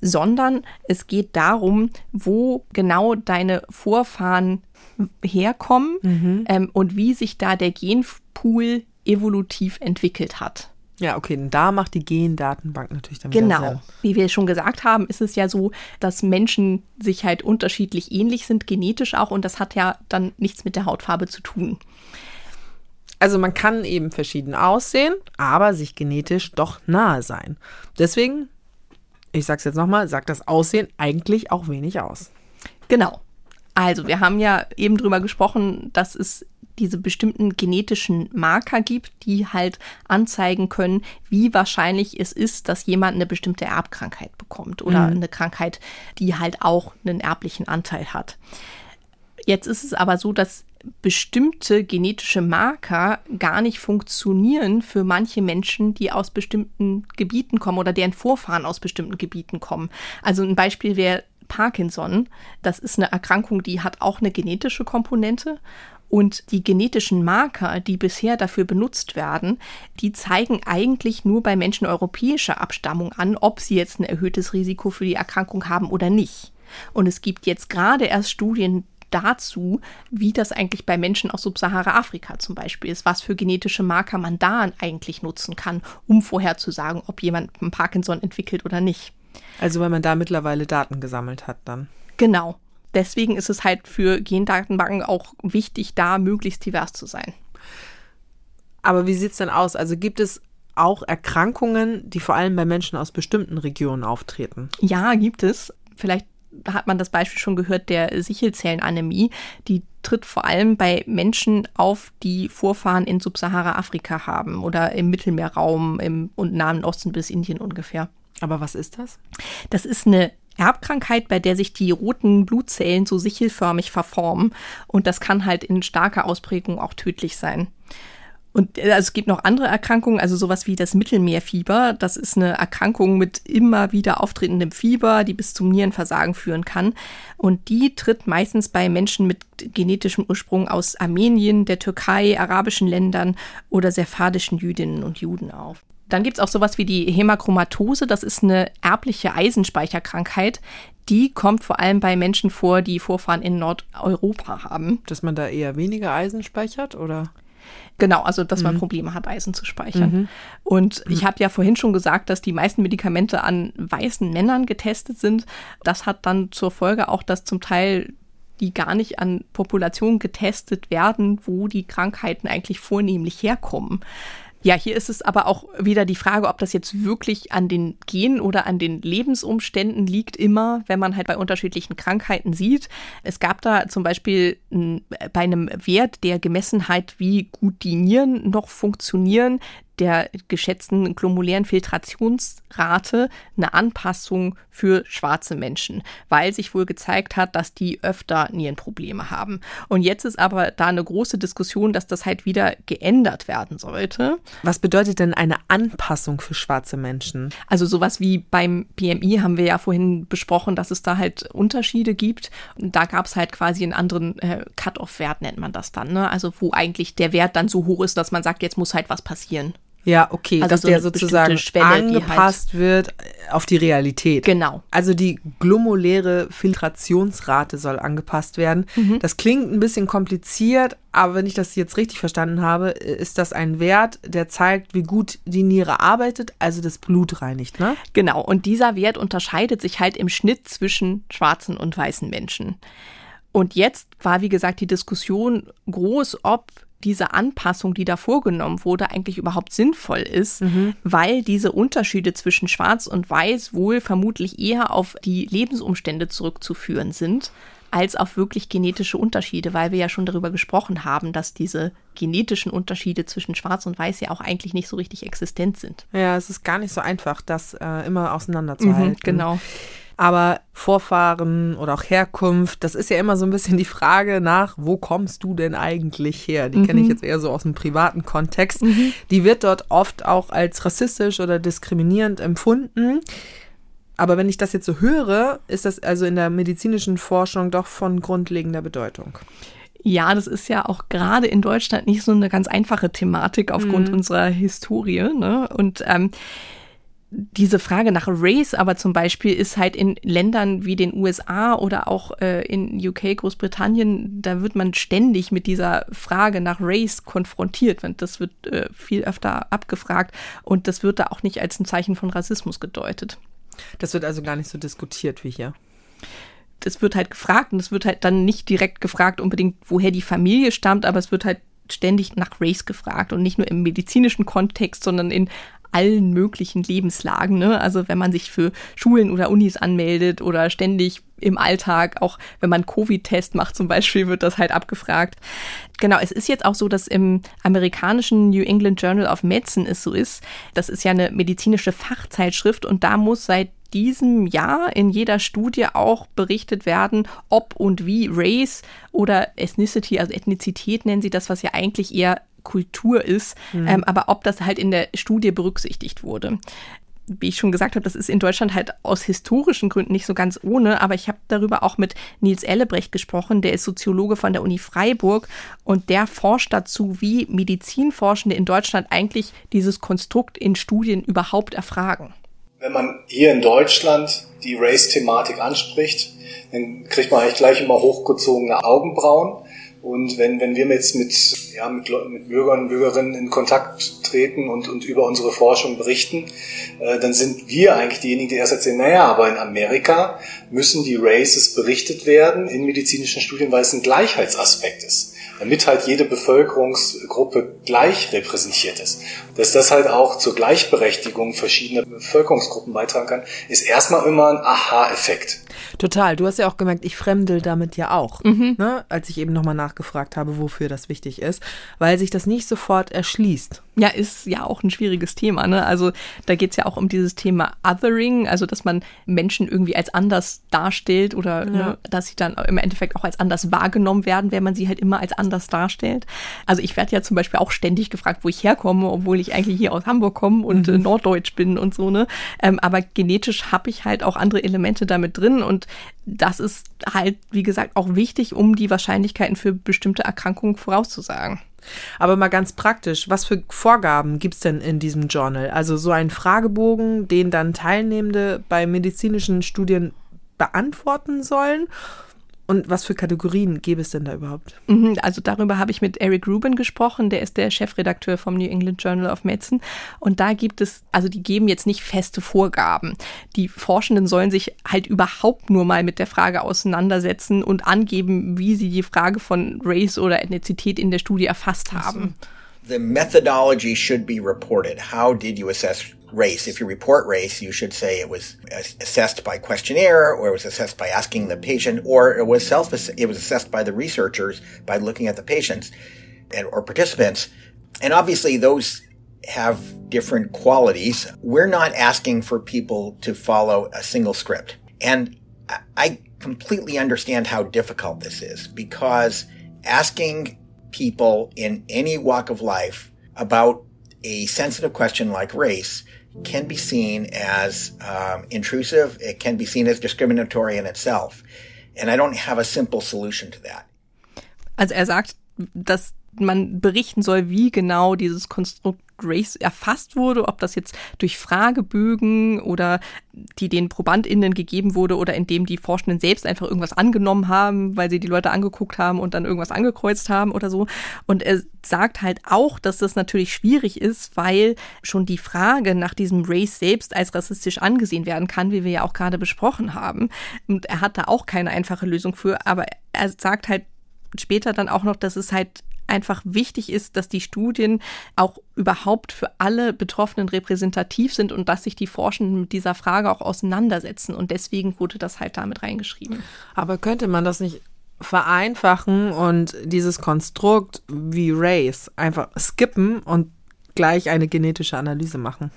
sondern es geht darum, wo genau deine Vorfahren herkommen ähm, und wie sich da der Genpool evolutiv entwickelt hat. Ja, okay, und da macht die Gendatenbank natürlich dann Genau. wieder. Wie wir schon gesagt haben, ist es ja so, dass Menschen sich halt unterschiedlich ähnlich sind, genetisch auch, und das hat ja dann nichts mit der Hautfarbe zu tun. Also man kann eben verschieden aussehen, aber sich genetisch doch nahe sein. Deswegen, ich sag's jetzt nochmal, sagt das Aussehen eigentlich auch wenig aus. Genau. Also, wir haben ja eben drüber gesprochen, dass es diese bestimmten genetischen Marker gibt, die halt anzeigen können, wie wahrscheinlich es ist, dass jemand eine bestimmte Erbkrankheit bekommt oder eine Krankheit, die halt auch einen erblichen Anteil hat. Jetzt ist es aber so, dass bestimmte genetische Marker gar nicht funktionieren für manche Menschen, die aus bestimmten Gebieten kommen oder deren Vorfahren aus bestimmten Gebieten kommen. Also ein Beispiel wäre Parkinson. Das ist eine Erkrankung, die hat auch eine genetische Komponente. Und die genetischen Marker, die bisher dafür benutzt werden, die zeigen eigentlich nur bei Menschen europäischer Abstammung an, ob sie jetzt ein erhöhtes Risiko für die Erkrankung haben oder nicht. Und es gibt jetzt gerade erst Studien dazu, wie das eigentlich bei Menschen aus Subsahara-Afrika zum Beispiel ist, was für genetische Marker man da eigentlich nutzen kann, um vorherzusagen, ob jemand einen Parkinson entwickelt oder nicht. Also weil man da mittlerweile Daten gesammelt hat dann. Genau. Deswegen ist es halt für Gendatenbanken auch wichtig, da möglichst divers zu sein. Aber wie sieht's denn aus? Also gibt es auch Erkrankungen, die vor allem bei Menschen aus bestimmten Regionen auftreten? Ja, gibt es. Vielleicht hat man das Beispiel schon gehört, der Sichelzellenanämie. Die tritt vor allem bei Menschen auf, die Vorfahren in Subsahara-Afrika haben oder im Mittelmeerraum im und Nahen Osten bis Indien ungefähr. Aber was ist das? Das ist eine Erbkrankheit, bei der sich die roten Blutzellen so sichelförmig verformen. Und das kann halt in starker Ausprägung auch tödlich sein. Und äh, also es gibt noch andere Erkrankungen, also sowas wie das Mittelmeerfieber. Das ist eine Erkrankung mit immer wieder auftretendem Fieber, die bis zum Nierenversagen führen kann. Und die tritt meistens bei Menschen mit genetischem Ursprung aus Armenien, der Türkei, arabischen Ländern oder sephardischen Jüdinnen und Juden auf. Dann gibt es auch sowas wie die Hämachromatose. Das ist eine erbliche Eisenspeicherkrankheit. Die kommt vor allem bei Menschen vor, die Vorfahren in Nordeuropa haben. Dass man da eher weniger Eisen speichert oder? Genau, also dass man Probleme hat, Eisen zu speichern. Und ich habe ja vorhin schon gesagt, dass die meisten Medikamente an weißen Männern getestet sind. Das hat dann zur Folge auch, dass zum Teil die gar nicht an Populationen getestet werden, wo die Krankheiten eigentlich vornehmlich herkommen. Ja, hier ist es aber auch wieder die Frage, ob das jetzt wirklich an den Genen oder an den Lebensumständen liegt, immer, wenn man halt bei unterschiedlichen Krankheiten sieht. Es gab da zum Beispiel n, bei einem Wert, der gemessen hat, wie gut die Nieren noch funktionieren, der geschätzten glomulären Filtrationsrate eine Anpassung für schwarze Menschen, weil sich wohl gezeigt hat, dass die öfter Nierenprobleme haben. Und jetzt ist aber da eine große Diskussion, dass das halt wieder geändert werden sollte. Was bedeutet denn eine Anpassung für schwarze Menschen? Also sowas wie beim BMI haben wir ja vorhin besprochen, dass es da halt Unterschiede gibt. Und da gab es halt quasi einen anderen äh, Cut-off-Wert, nennt man das dann. Ne? Also wo eigentlich der Wert dann so hoch ist, dass man sagt, jetzt muss halt was passieren. Ja, okay, Also dass so der sozusagen Schwelle, halt- angepasst wird auf die Realität. Genau. Also die glomuläre Filtrationsrate soll angepasst werden. Mhm. Das klingt ein bisschen kompliziert, aber wenn ich das jetzt richtig verstanden habe, ist das ein Wert, der zeigt, wie gut die Niere arbeitet, also das Blut reinigt, ne? Genau, und dieser Wert unterscheidet sich halt im Schnitt zwischen schwarzen und weißen Menschen. Und jetzt war, wie gesagt, die Diskussion groß, ob diese Anpassung, die da vorgenommen wurde, eigentlich überhaupt sinnvoll ist, weil diese Unterschiede zwischen Schwarz und Weiß wohl vermutlich eher auf die Lebensumstände zurückzuführen sind, als auf wirklich genetische Unterschiede, weil wir ja schon darüber gesprochen haben, dass diese genetischen Unterschiede zwischen Schwarz und Weiß ja auch eigentlich nicht so richtig existent sind. Ja, es ist gar nicht so einfach, das äh, immer auseinanderzuhalten. genau. Aber Vorfahren oder auch Herkunft, das ist ja immer so ein bisschen die Frage nach, wo kommst du denn eigentlich her? Die kenne ich jetzt eher so aus dem privaten Kontext. Die wird dort oft auch als rassistisch oder diskriminierend empfunden. Aber wenn ich das jetzt so höre, ist das also in der medizinischen Forschung doch von grundlegender Bedeutung. Ja, das ist ja auch gerade in Deutschland nicht so eine ganz einfache Thematik aufgrund unserer Historie. Ne? Und ähm, diese Frage nach Race aber zum Beispiel ist halt in Ländern wie den USA oder auch äh, in UK, Großbritannien, da wird man ständig mit dieser Frage nach Race konfrontiert. Das wird äh, viel öfter abgefragt und das wird da auch nicht als ein Zeichen von Rassismus gedeutet. Das wird also gar nicht so diskutiert wie hier es wird halt gefragt und es wird halt dann nicht direkt gefragt unbedingt, woher die Familie stammt, aber es wird halt ständig nach Race gefragt und nicht nur im medizinischen Kontext, sondern in allen möglichen Lebenslagen. Ne? Also wenn man sich für Schulen oder Unis anmeldet oder ständig im Alltag, auch wenn man Covid-Test macht zum Beispiel, wird das halt abgefragt. Genau, es ist jetzt auch so, dass im amerikanischen New England Journal of Medicine es so ist. Das ist ja eine medizinische Fachzeitschrift und da muss seit diesem Jahr in jeder Studie auch berichtet werden, ob und wie Race oder Ethnicity, also Ethnizität nennen sie das, was ja eigentlich eher Kultur ist, mhm. ähm, aber ob das halt in der Studie berücksichtigt wurde wie ich schon gesagt habe, das ist in Deutschland halt aus historischen Gründen nicht so ganz ohne, aber ich habe darüber auch mit Nils Ellebrecht gesprochen, der ist Soziologe von der Uni Freiburg und der forscht dazu, wie Medizinforschende in Deutschland eigentlich dieses Konstrukt in Studien überhaupt erfragen. Wenn man hier in Deutschland die Race-Thematik anspricht, dann kriegt man eigentlich gleich immer hochgezogene Augenbrauen. Und wenn, wenn wir jetzt mit, ja, mit, mit Bürgern und Bürgerinnen in Kontakt treten und, und über unsere Forschung berichten, äh, dann sind wir eigentlich diejenigen, die erst erzählen, naja, aber in Amerika müssen die Races berichtet werden in medizinischen Studien, weil es ein Gleichheitsaspekt ist damit halt jede Bevölkerungsgruppe gleich repräsentiert ist. Dass das halt auch zur Gleichberechtigung verschiedener Bevölkerungsgruppen beitragen kann, ist erstmal immer ein Aha-Effekt. Total. Du hast ja auch gemerkt, ich fremdel damit ja auch, mhm. ne? als ich eben nochmal nachgefragt habe, wofür das wichtig ist, weil sich das nicht sofort erschließt. Ja, ist ja auch ein schwieriges Thema. Ne? Also da geht es ja auch um dieses Thema Othering, also dass man Menschen irgendwie als anders darstellt oder ja. ne, dass sie dann im Endeffekt auch als anders wahrgenommen werden, wenn man sie halt immer als anders darstellt. Also ich werde ja zum Beispiel auch ständig gefragt, wo ich herkomme, obwohl ich eigentlich hier aus Hamburg komme und mhm. norddeutsch bin und so. Ne? Ähm, aber genetisch habe ich halt auch andere Elemente damit drin und das ist halt, wie gesagt, auch wichtig, um die Wahrscheinlichkeiten für bestimmte Erkrankungen vorauszusagen. Aber mal ganz praktisch, was für Vorgaben gibt es denn in diesem Journal? Also so ein Fragebogen, den dann Teilnehmende bei medizinischen Studien beantworten sollen? Und was für Kategorien gäbe es denn da überhaupt? Mhm, also darüber habe ich mit Eric Rubin gesprochen, der ist der Chefredakteur vom New England Journal of Medicine. Und da gibt es, also die geben jetzt nicht feste Vorgaben. Die Forschenden sollen sich halt überhaupt nur mal mit der Frage auseinandersetzen und angeben, wie sie die Frage von Race oder Ethnizität in der Studie erfasst haben. The methodology should be reported. How did you assess race. If you report race, you should say it was assessed by questionnaire, or it was assessed by asking the patient, or it was self it was assessed by the researchers by looking at the patients and or participants. And obviously, those have different qualities. We're not asking for people to follow a single script, and I completely understand how difficult this is because asking people in any walk of life about a sensitive question like race can be seen as um, intrusive. It can be seen as discriminatory in itself. And I don't have a simple solution to that. Also er sagt, dass man berichten soll, wie genau dieses Konstrukt Race erfasst wurde, ob das jetzt durch Fragebögen oder die den ProbandInnen gegeben wurde oder indem die Forschenden selbst einfach irgendwas angenommen haben, weil sie die Leute angeguckt haben und dann irgendwas angekreuzt haben oder so. Und er sagt halt auch, dass das natürlich schwierig ist, weil schon die Frage nach diesem Race selbst als rassistisch angesehen werden kann, wie wir ja auch gerade besprochen haben. Und er hat da auch keine einfache Lösung für, aber er sagt halt später dann auch noch, dass es halt einfach wichtig ist, dass die Studien auch überhaupt für alle Betroffenen repräsentativ sind und dass sich die Forschenden mit dieser Frage auch auseinandersetzen. Und deswegen wurde das halt damit reingeschrieben. Aber könnte man das nicht vereinfachen und dieses Konstrukt wie Race einfach skippen und gleich eine genetische Analyse machen.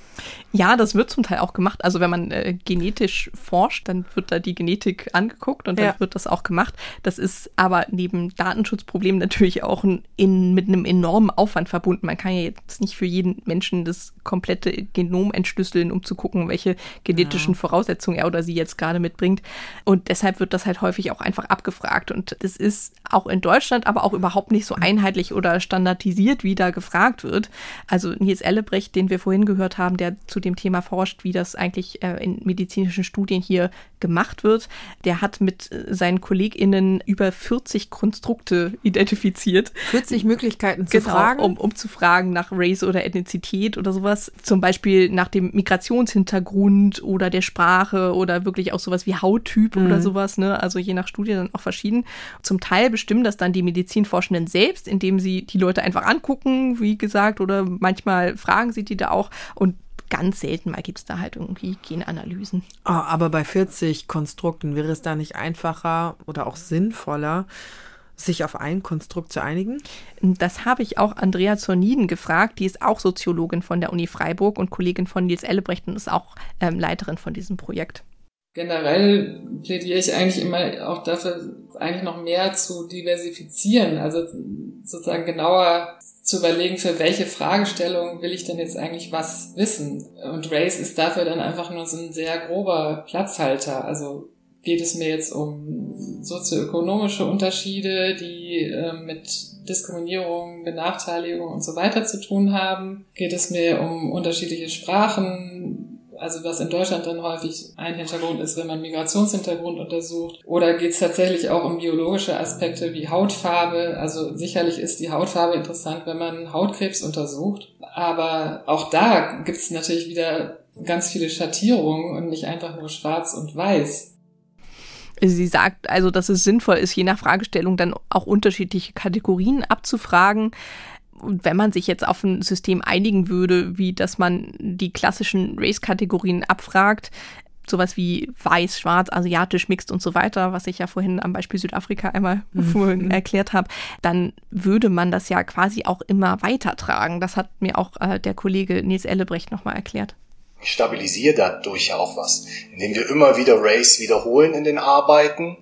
Ja, das wird zum Teil auch gemacht. Also wenn man äh, genetisch forscht, dann wird da die Genetik angeguckt und dann ja. wird das auch gemacht. Das ist aber neben Datenschutzproblemen natürlich auch in, mit einem enormen Aufwand verbunden. Man kann ja jetzt nicht für jeden Menschen das komplette Genom entschlüsseln, um zu gucken, welche genetischen ja. Voraussetzungen er oder sie jetzt gerade mitbringt. Und deshalb wird das halt häufig auch einfach abgefragt. Und das ist auch in Deutschland aber auch überhaupt nicht so einheitlich oder standardisiert, wie da gefragt wird. Also Also Nils Ellebrecht, den wir vorhin gehört haben, der zu dem Thema forscht, wie das eigentlich äh, in medizinischen Studien hier gemacht wird, der hat mit äh, seinen KollegInnen über 40 Konstrukte identifiziert. 40 Möglichkeiten zu genau, fragen? Um, um zu fragen nach Race oder Ethnizität oder sowas. Zum Beispiel nach dem Migrationshintergrund oder der Sprache oder wirklich auch sowas wie Hauttyp mhm. oder sowas. Ne? Also je nach Studie dann auch verschieden. Zum Teil bestimmen das dann die Medizinforschenden selbst, indem sie die Leute einfach angucken, wie gesagt, oder manchmal fragen sie die da auch. Und ganz selten mal gibt es da halt irgendwie Genanalysen. Oh, aber bei 40 Konstrukten wäre es da nicht einfacher oder auch sinnvoller, sich auf ein Konstrukt zu einigen? Das habe ich auch Andrea Zorniden gefragt. Die ist auch Soziologin von der Uni Freiburg und Kollegin von Nils Ellebrecht und ist auch ähm, Leiterin von diesem Projekt. Generell plädiere ich eigentlich immer auch dafür, eigentlich noch mehr zu diversifizieren, also sozusagen genauer zu überlegen, für welche Fragestellung will ich denn jetzt eigentlich was wissen. Und Race ist dafür dann einfach nur so ein sehr grober Platzhalter. Also geht es mir jetzt um sozioökonomische Unterschiede, die äh, mit Diskriminierung, Benachteiligung und so weiter zu tun haben? Geht es mir um unterschiedliche Sprachen, also was in Deutschland dann häufig ein Hintergrund ist, wenn man Migrationshintergrund untersucht. Oder geht es tatsächlich auch um biologische Aspekte wie Hautfarbe. Also sicherlich ist die Hautfarbe interessant, wenn man Hautkrebs untersucht. Aber auch da gibt es natürlich wieder ganz viele Schattierungen und nicht einfach nur schwarz und weiß. Sie sagt also, dass es sinnvoll ist, je nach Fragestellung dann auch unterschiedliche Kategorien abzufragen. Und wenn man sich jetzt auf ein System einigen würde, wie dass man die klassischen Race-Kategorien abfragt, sowas wie weiß, schwarz, asiatisch, mixed und so weiter, was ich ja vorhin am Beispiel Südafrika einmal mhm. erklärt habe, dann würde man das ja quasi auch immer weitertragen. Das hat mir auch äh, der Kollege Nils Ellebrecht nochmal erklärt. Ich stabilisiere dadurch ja auch was, indem wir immer wieder Race wiederholen in den Arbeiten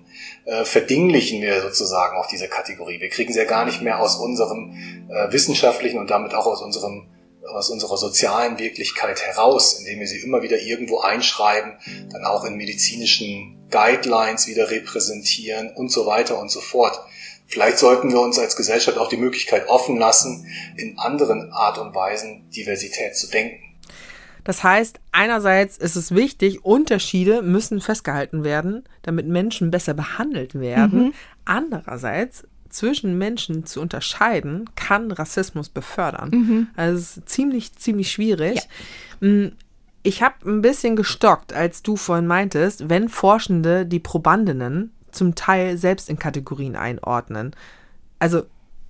äh, verdinglichen wir sozusagen auch diese Kategorie. Wir kriegen sie ja gar nicht mehr aus unserem äh, wissenschaftlichen und damit auch aus unserem aus unserer sozialen Wirklichkeit heraus, indem wir sie immer wieder irgendwo einschreiben, dann auch in medizinischen Guidelines wieder repräsentieren und so weiter und so fort. Vielleicht sollten wir uns als Gesellschaft auch die Möglichkeit offen lassen, in anderen Art und Weisen Diversität zu denken. Das heißt, einerseits ist es wichtig, Unterschiede müssen festgehalten werden, damit Menschen besser behandelt werden. Mhm. Andererseits zwischen Menschen zu unterscheiden, kann Rassismus befördern. Mhm. Also es ist ziemlich, ziemlich schwierig. Ja. Mm, ich habe ein bisschen gestockt, als du vorhin meintest, wenn Forschende die Probandinnen zum Teil selbst in Kategorien einordnen. Also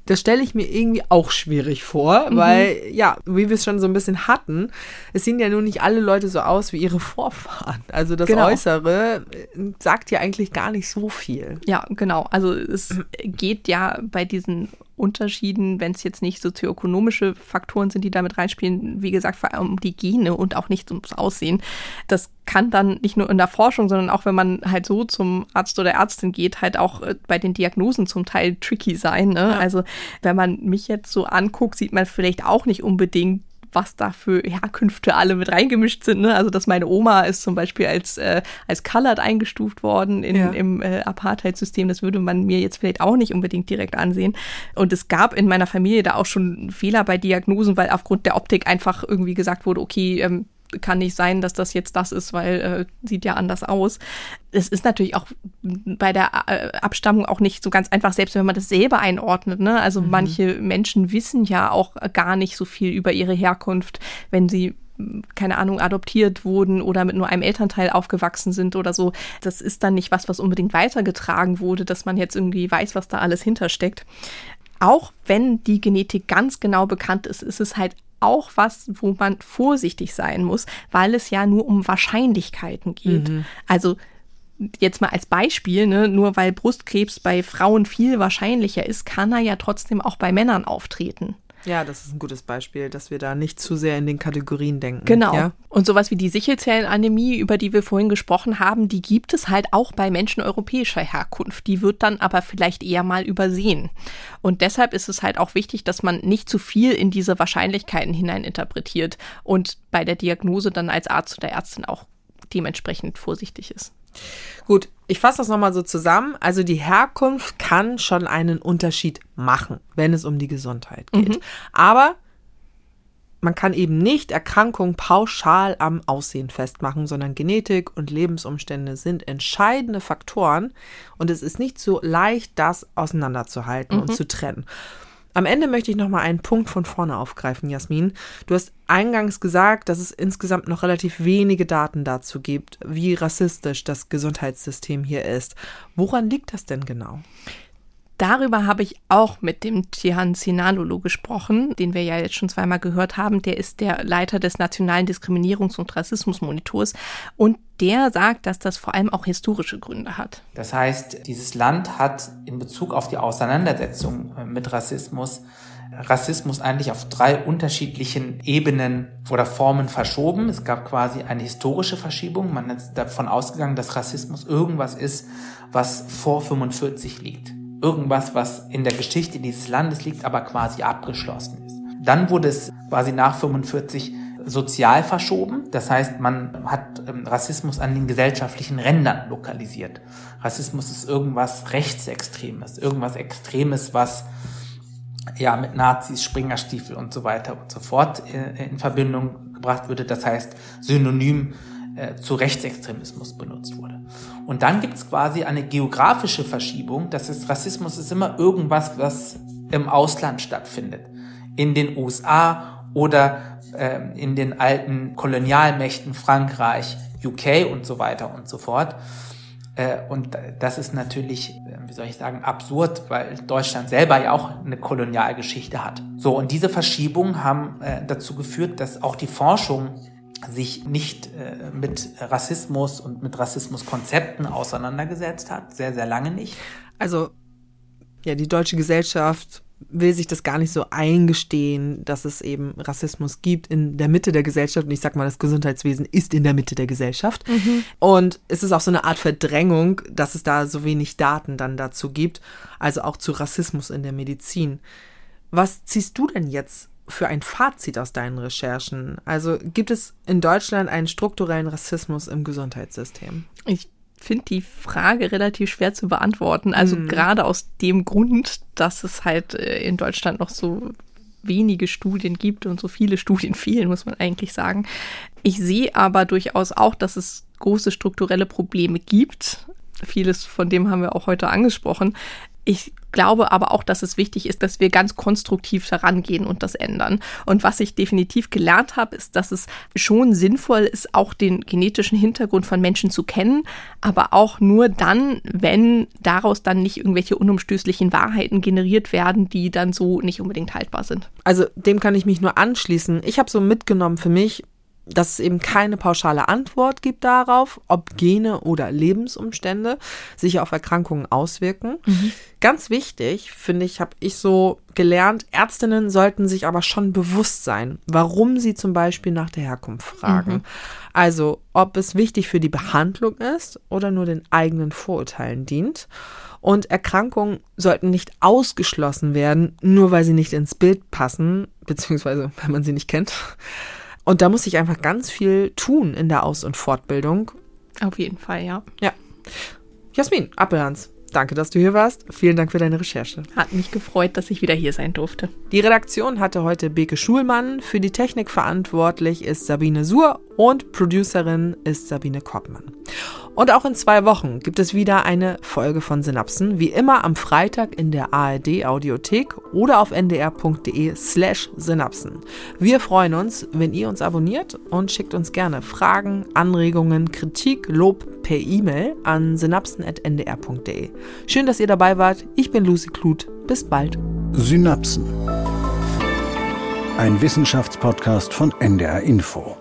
das stelle ich mir irgendwie auch schwierig vor, mhm. weil, ja, wie wir es schon so ein bisschen hatten, es sehen ja nun nicht alle Leute so aus wie ihre Vorfahren. Also das genau. Äußere äh, sagt ja eigentlich gar nicht so viel. Ja, genau. Also es geht ja bei diesen Unterschieden, wenn es jetzt nicht sozioökonomische Faktoren sind, die damit reinspielen, wie gesagt, vor allem um die Gene und auch nicht ums Aussehen. Das kann dann nicht nur in der Forschung, sondern auch wenn man halt so zum Arzt oder Ärztin geht, halt auch äh, bei den Diagnosen zum Teil tricky sein. Ne? Ja. Also wenn man mich jetzt so anguckt, sieht man vielleicht auch nicht unbedingt was da für Herkünfte alle mit reingemischt sind. Ne? Also, dass meine Oma ist zum Beispiel als, äh, als Colored eingestuft worden in, ja. im äh, Apartheid-System. Das würde man mir jetzt vielleicht auch nicht unbedingt direkt ansehen. Und es gab in meiner Familie da auch schon Fehler bei Diagnosen, weil aufgrund der Optik einfach irgendwie gesagt wurde, okay, ähm, kann nicht sein, dass das jetzt das ist, weil äh, sieht ja anders aus. Es ist natürlich auch bei der äh, Abstammung auch nicht so ganz einfach, selbst wenn man das selber einordnet. Ne? Also mhm. manche Menschen wissen ja auch gar nicht so viel über ihre Herkunft, wenn sie keine Ahnung, adoptiert wurden oder mit nur einem Elternteil aufgewachsen sind oder so. Das ist dann nicht was, was unbedingt weitergetragen wurde, dass man jetzt irgendwie weiß, was da alles hintersteckt. Auch wenn die Genetik ganz genau bekannt ist, ist es halt auch was, wo man vorsichtig sein muss, weil es ja nur um Wahrscheinlichkeiten geht. Mhm. Also jetzt mal als Beispiel, ne, nur weil Brustkrebs bei Frauen viel wahrscheinlicher ist, kann er ja trotzdem auch bei Männern auftreten. Ja, das ist ein gutes Beispiel, dass wir da nicht zu sehr in den Kategorien denken. Genau. Ja? Und sowas wie die Sichelzellenanämie, über die wir vorhin gesprochen haben, die gibt es halt auch bei Menschen europäischer Herkunft. Die wird dann aber vielleicht eher mal übersehen. Und deshalb ist es halt auch wichtig, dass man nicht zu viel in diese Wahrscheinlichkeiten hineininterpretiert und bei der Diagnose dann als Arzt oder Ärztin auch dementsprechend vorsichtig ist. Gut, ich fasse das nochmal so zusammen. Also die Herkunft kann schon einen Unterschied machen, wenn es um die Gesundheit geht. Mhm. Aber man kann eben nicht Erkrankungen pauschal am Aussehen festmachen, sondern Genetik und Lebensumstände sind entscheidende Faktoren und es ist nicht so leicht, das auseinanderzuhalten mhm. und zu trennen. Am Ende möchte ich nochmal einen Punkt von vorne aufgreifen, Jasmin. Du hast eingangs gesagt, dass es insgesamt noch relativ wenige Daten dazu gibt, wie rassistisch das Gesundheitssystem hier ist. Woran liegt das denn genau? Darüber habe ich auch mit dem Tihan Sinalulu gesprochen, den wir ja jetzt schon zweimal gehört haben. Der ist der Leiter des Nationalen Diskriminierungs- und Rassismusmonitors und der sagt, dass das vor allem auch historische Gründe hat. Das heißt, dieses Land hat in Bezug auf die Auseinandersetzung äh, mit Rassismus Rassismus eigentlich auf drei unterschiedlichen Ebenen oder Formen verschoben. Es gab quasi eine historische Verschiebung. Man ist davon ausgegangen, dass Rassismus irgendwas ist, was vor 45 liegt irgendwas, was in der Geschichte dieses Landes liegt, aber quasi abgeschlossen ist. Dann wurde es quasi nach 45 sozial verschoben. Das heißt, man hat ähm, Rassismus an den gesellschaftlichen Rändern lokalisiert. Rassismus ist irgendwas Rechtsextremes, irgendwas Extremes, was ja mit Nazis, Springerstiefel und so weiter und so fort äh, in Verbindung gebracht würde. Das heißt, synonym äh, zu Rechtsextremismus benutzt wurde. Und dann gibt es quasi eine geografische Verschiebung. Das ist, Rassismus ist immer irgendwas, was im Ausland stattfindet. In den USA oder äh, in den alten Kolonialmächten Frankreich, UK und so weiter und so fort. Äh, und das ist natürlich, äh, wie soll ich sagen, absurd, weil Deutschland selber ja auch eine Kolonialgeschichte hat. So, und diese Verschiebungen haben dazu geführt, dass auch die Forschung sich nicht äh, mit Rassismus und mit Rassismuskonzepten auseinandergesetzt hat. Sehr, sehr lange nicht. Also, ja, die deutsche Gesellschaft will sich das gar nicht so eingestehen, dass es eben Rassismus gibt in der Mitte der Gesellschaft. Und ich sag mal, das Gesundheitswesen ist in der Mitte der Gesellschaft. Mhm. Und es ist auch so eine Art Verdrängung, dass es da so wenig Daten dann dazu gibt. Also auch zu Rassismus in der Medizin. Was ziehst du denn jetzt für ein Fazit aus deinen Recherchen? Also gibt es in Deutschland einen strukturellen Rassismus im Gesundheitssystem? Ich finde die Frage relativ schwer zu beantworten. Also mhm. gerade aus dem Grund, dass es halt äh, in Deutschland noch so wenige Studien gibt und so viele Studien fehlen, muss man eigentlich sagen. Ich sehe aber durchaus auch, dass es große strukturelle Probleme gibt. Vieles von dem haben wir auch heute angesprochen. Ich glaube aber auch, dass es wichtig ist, dass wir ganz konstruktiv herangehen und das ändern. Und was ich definitiv gelernt habe, ist, dass es schon sinnvoll ist, auch den genetischen Hintergrund von Menschen zu kennen, aber auch nur dann, wenn daraus dann nicht irgendwelche unumstößlichen Wahrheiten generiert werden, die dann so nicht unbedingt haltbar sind. Also dem kann ich mich nur anschließen. Ich habe so mitgenommen für mich, dass es eben keine pauschale Antwort gibt darauf, ob Gene oder Lebensumstände sich auf Erkrankungen auswirken. Mhm. Ganz wichtig, finde ich, habe ich so gelernt, Ärztinnen sollten sich aber schon bewusst sein, warum sie zum Beispiel nach der Herkunft fragen. Mhm. Also, ob es wichtig für die Behandlung ist oder nur den eigenen Vorurteilen dient. Und Erkrankungen sollten nicht ausgeschlossen werden, nur weil sie nicht ins Bild passen, beziehungsweise wenn man sie nicht kennt. Und da muss ich einfach ganz viel tun in der Aus- und Fortbildung. Auf jeden Fall, ja. Ja. Jasmin, Appelhans, danke, dass du hier warst. Vielen Dank für deine Recherche. Hat mich gefreut, dass ich wieder hier sein durfte. Die Redaktion hatte heute Beke Schulmann. Für die Technik verantwortlich ist Sabine Suhr und Producerin ist Sabine Koppmann. Und auch in zwei Wochen gibt es wieder eine Folge von Synapsen, wie immer am Freitag in der ARD Audiothek oder auf ndr.de slash Synapsen. Wir freuen uns, wenn ihr uns abonniert und schickt uns gerne Fragen, Anregungen, Kritik, Lob per E-Mail an synapsen.ndr.de. Schön, dass ihr dabei wart. Ich bin Lucy Kluth. Bis bald. Synapsen. Ein Wissenschaftspodcast von NDR Info.